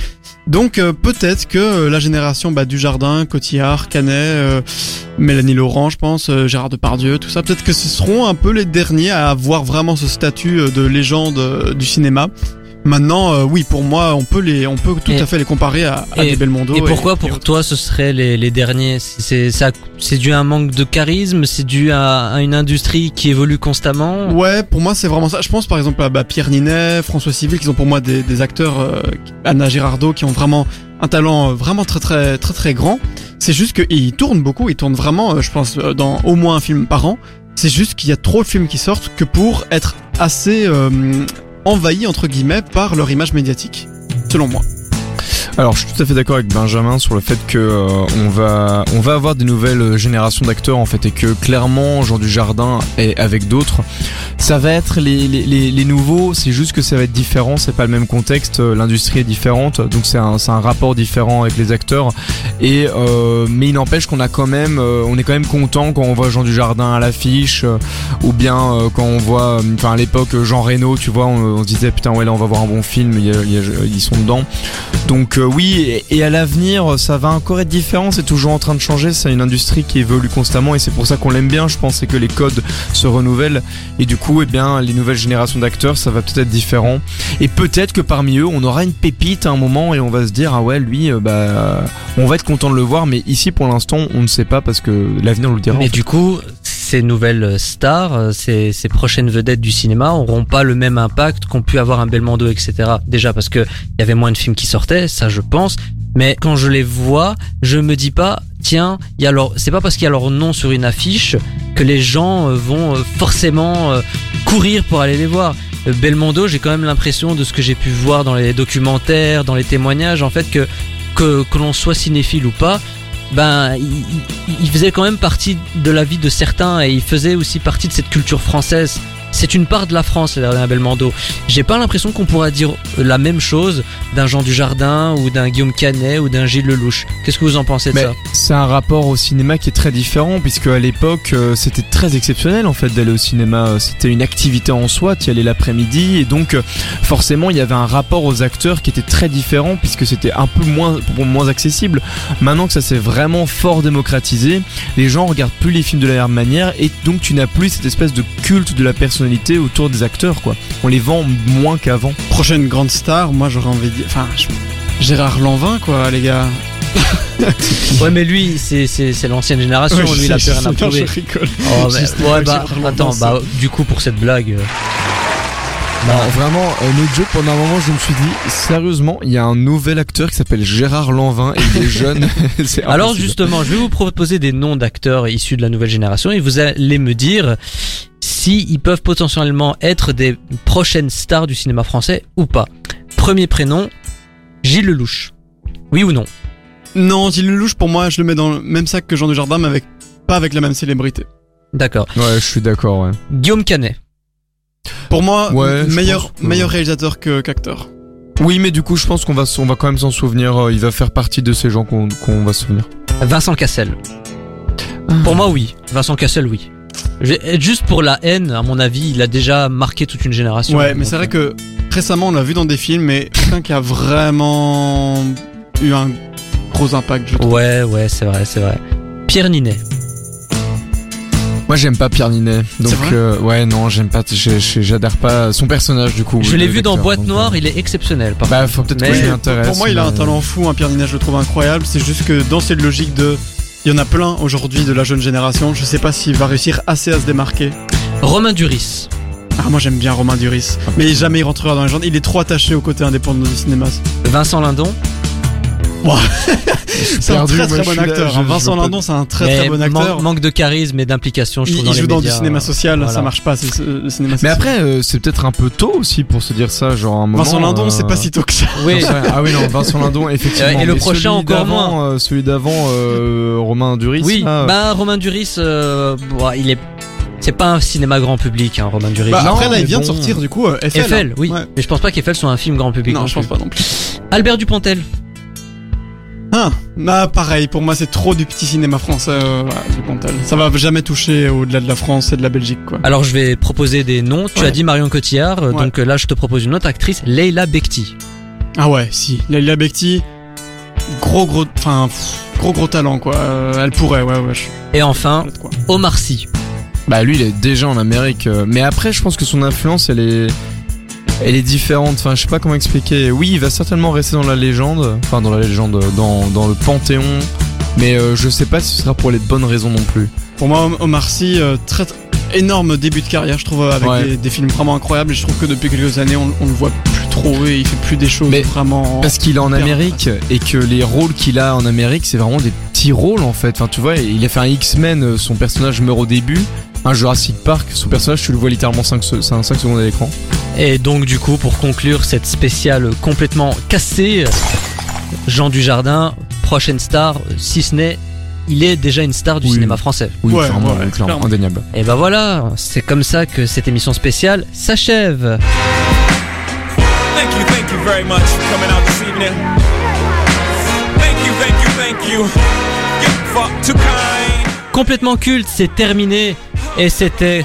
S5: Donc peut-être que la génération bah, du Jardin, Cotillard, Canet, euh, Mélanie Laurent, je pense, euh, Gérard Depardieu, tout ça, peut-être que ce seront un peu les derniers à avoir vraiment ce statut euh, de légende du cinéma. Maintenant, euh, oui, pour moi, on peut les, on peut tout
S1: Et-
S5: à fait les comparer à, à
S1: et-
S5: des Belmondo.
S1: Et pourquoi
S5: et
S1: pour toi ce serait les, les derniers? C'est c'est ça- c'est dû à un manque de charisme, c'est dû à, à une industrie qui évolue constamment?
S5: Ouais, pour moi c'est vraiment ça. Je pense par exemple à bah, Pierre Ninet, François Civil, qui sont pour moi des, des acteurs, euh, Anna Girardot, qui ont vraiment un talent euh, vraiment très très très très grand. C'est juste qu'ils tournent beaucoup, ils tournent vraiment, euh, je pense, euh, dans au moins un film par an. C'est juste qu'il y a trop de films qui sortent que pour être assez envahis entre guillemets par leur image médiatique, selon moi.
S7: Alors, je suis tout à fait d'accord avec Benjamin sur le fait que euh, on va on va avoir des nouvelles euh, générations d'acteurs en fait et que clairement Jean Dujardin et avec d'autres, ça va être les, les, les, les nouveaux. C'est juste que ça va être différent. C'est pas le même contexte. euh, L'industrie est différente, donc c'est un un rapport différent avec les acteurs. Et euh, mais il n'empêche qu'on a quand même euh, on est quand même content quand on voit Jean Dujardin à l'affiche euh, ou bien quand on voit enfin à l'époque Jean Reno, tu vois, on, se disait putain ouais là on va voir un bon film. il y a- y a- ils sont dedans. Donc euh, oui, et, et à l'avenir, ça va encore être différent. C'est toujours en train de changer. C'est une industrie qui évolue constamment et c'est pour ça qu'on l'aime bien. Je pense c'est que les codes se renouvellent et du coup, eh bien, les nouvelles générations d'acteurs, ça va peut-être être différent. Et peut-être que parmi eux, on aura une pépite à un moment et on va se dire ah ouais, lui, euh, bah, on va être content de le voir. Mais ici, pour l'instant, on ne sait pas parce que l'avenir nous le dira. en
S1: Mais
S7: fait.
S1: du coup, ces nouvelles stars, euh, ces, prochaines vedettes du cinéma auront pas le même impact qu'ont pu avoir un Belmondo, etc. Déjà parce que il y avait moins de films qui sortaient, ça je pense. Mais quand je les vois, je me dis pas, tiens, il c'est pas parce qu'il y a leur nom sur une affiche que les gens euh, vont euh, forcément courir pour aller les voir. Belmondo, j'ai quand même l'impression de ce que j'ai pu voir dans les documentaires, dans les témoignages, en fait que que, que l'on soit cinéphile ou pas, ben il, faisait quand même partie de la vie de certains et il faisait aussi partie de cette culture française. C'est une part de la France, un Belmondo. J'ai pas l'impression qu'on pourra dire la même chose d'un Jean Dujardin ou d'un Guillaume Canet ou d'un Gilles Lelouch. Qu'est-ce que vous en pensez de
S7: Mais
S1: ça?
S7: c'est un rapport au cinéma qui est très différent puisque à l'époque euh, c'était très exceptionnel en fait d'aller au cinéma. Euh, C'était une activité en soi, tu y allais l'après-midi et donc euh, forcément il y avait un rapport aux acteurs qui était très différent puisque c'était un peu moins moins accessible. Maintenant que ça s'est vraiment fort démocratisé, les gens regardent plus les films de la même manière et donc tu n'as plus cette espèce de culte de la personnalité autour des acteurs quoi. On les vend moins qu'avant.
S5: Prochaine grande star, moi j'aurais envie de dire. Enfin, je- Gérard Lanvin, quoi, les gars. *laughs*
S1: Ouais, mais lui, c'est l'ancienne génération.
S5: Ouais,
S1: lui, il a plus rien à prouver. Oh, mais-
S5: Juste,
S1: ouais, bah, attends, bah, du coup, pour cette blague. euh,
S7: Non, vraiment, euh, no joke, pendant un moment, je me suis dit, sérieusement, il y a un nouvel acteur qui s'appelle Gérard Lanvin et il est jeune. *laughs* C'est
S1: Alors justement, je vais vous proposer des noms d'acteurs issus de la nouvelle génération et vous allez me dire si ils peuvent potentiellement être des prochaines stars du cinéma français ou pas. Premier prénom, Gilles Lelouch. Oui ou non?
S5: Non, Gilles Lelouch, pour moi, je le mets dans le même sac que Jean Dujardin, mais avec pas avec la même célébrité.
S1: D'accord.
S7: Ouais, je suis d'accord, ouais.
S1: Guillaume Canet.
S5: Pour moi,
S7: Ouais,
S5: meilleur,
S7: pense que-
S5: meilleur réalisateur que qu'acteur.
S7: Oui, mais du coup, je pense qu'on va, on va quand même s'en souvenir. euh, Il va faire partie de ces gens qu'on qu'on va se souvenir.
S1: Vincent Cassel. Pour moi, oui. Vincent Cassel, oui. Juste pour la haine, à mon avis, il a déjà marqué toute une génération.
S5: Ouais, mais c'est vrai que récemment, on l'a vu dans des films, mais aucun qui a vraiment eu un gros impact, je trouve.
S1: Ouais, ouais, c'est vrai, c'est vrai. Pierre Ninet.
S7: Moi, j'aime pas Pierre Ninet. Donc,
S5: vrai
S7: euh, ouais, non, j'aime pas, j'adhère pas son personnage, du coup.
S1: Je l'ai vu dans Boîte Noire,
S7: euh,
S1: il est exceptionnel. Par
S7: Bah, faut peut-être
S1: Mais-
S7: que je m'y intéresse.
S5: Pour moi, il a un
S7: mais-
S5: talent fou, un Pierre Ninet, je le trouve incroyable. C'est juste que dans cette logique de. Il y en a plein aujourd'hui de la jeune génération. Je sais pas s'il va réussir assez à se démarquer.
S1: Romain Duris.
S5: Ah, moi j'aime bien Romain Duris. Mais jamais il rentrera dans les gens. Il est trop attaché au côté indépendant du cinéma.
S1: Vincent Lindon.
S5: C'est un
S7: perdu,
S5: très
S7: moi,
S5: très
S7: je
S5: bon
S7: suis là,
S5: acteur.
S7: je-
S5: hein.
S7: je
S5: Vincent Lindon, c'est un très
S1: Mais
S5: très bon
S1: man-
S5: acteur.
S1: manque de charisme et d'implication, je
S5: Il,
S1: trouve,
S5: il
S1: dans
S5: joue
S1: les
S5: dans du
S1: médias.
S5: cinéma social,
S1: Voilà.
S5: ça marche pas, c'est le le cinéma
S7: Mais
S5: social.
S7: après, euh, c'est peut-être un peu tôt aussi pour se dire ça, genre un moment.
S5: Vincent Lindon,
S7: euh,
S5: c'est pas si tôt que ça.
S1: Oui.
S7: j'en sais rien. Ah oui, non, Vincent Lindon, effectivement.
S1: Et le
S7: Mais
S1: prochain,
S7: celui
S1: encore
S7: d'avant,
S1: moins.
S7: euh, celui d'avant, euh, Romain Duris.
S1: Oui,
S7: là,
S1: bah Romain Duris, euh, bon, il est, c'est pas un cinéma grand public, hein, Romain Duris.
S5: Bah,
S7: Non,
S5: après là, il
S7: mais
S5: vient de
S7: bon.
S5: sortir du coup euh, Eiffel.
S1: Eiffel,
S5: hein.
S1: oui,
S5: Ouais.
S1: mais je pense pas qu'Eiffel soit un film grand public.
S5: Non, je pense pas non plus.
S1: Albert Dupontel.
S5: Ah, bah pareil, pour moi c'est trop du petit cinéma français euh, Pontel. Ça va jamais toucher au-delà de la France et de la Belgique quoi.
S1: Alors je vais proposer des noms. Tu
S5: Ouais.
S1: as dit Marion Cotillard, euh,
S5: Ouais.
S1: donc euh, là je te propose une autre actrice, Leila Bekti.
S5: Ah ouais, si. Leila Bekti, gros gros, enfin gros gros talent quoi. Euh, elle pourrait, ouais ouais. Je...
S1: Et enfin,
S5: quoi.
S1: Omar Sy.
S7: Bah lui il est déjà en Amérique mais après je pense que son influence elle est elle est différente enfin je sais pas comment expliquer oui il va certainement rester dans la légende enfin dans la légende dans, dans le panthéon mais euh, je sais pas si ce sera pour les bonnes raisons non plus
S5: Pour moi, Om- Omar Sy, euh, très, très- énorme début de carrière, je trouve, avec
S7: Ouais.
S5: des, des films vraiment incroyables. Et je trouve que depuis quelques années, on, on le voit plus trop et il fait plus des choses
S7: Mais
S5: vraiment.
S7: parce qu'il est en Amérique et que les rôles qu'il a en Amérique c'est vraiment des petits rôles en fait enfin tu vois il a fait un X-Men euh, son personnage meurt au début un Jurassic Park son personnage tu le vois littéralement 5, secondes à l'écran
S1: Et donc du coup, pour conclure cette spéciale complètement cassée, Jean Dujardin, prochaine star, si ce n'est, il est déjà une star du
S7: Oui.
S1: cinéma français.
S7: oui
S5: Ouais,
S7: clairement,
S5: ouais,
S7: clairement,
S5: clairement.
S7: indéniable
S1: Et ben voilà, c'est comme ça que cette émission spéciale s'achève.
S2: Thank you, thank you very much for coming out this evening. Thank you, thank you, thank you. Too kind.
S1: Complètement culte, c'est terminé et c'était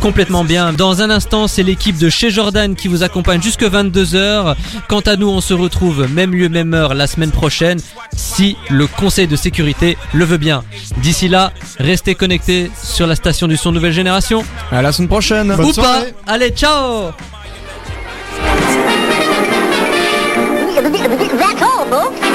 S1: complètement bien. Dans un instant, c'est l'équipe de chez Jordan qui vous accompagne jusque 22h. Quant à nous, on se retrouve même lieu, même heure la semaine prochaine si le conseil de sécurité le veut bien. D'ici là, restez connectés sur la station du son nouvelle génération.
S7: À la semaine prochaine.
S5: Bonne
S1: Ou
S5: soirée.
S1: pas. Allez, ciao
S3: That's all, folks.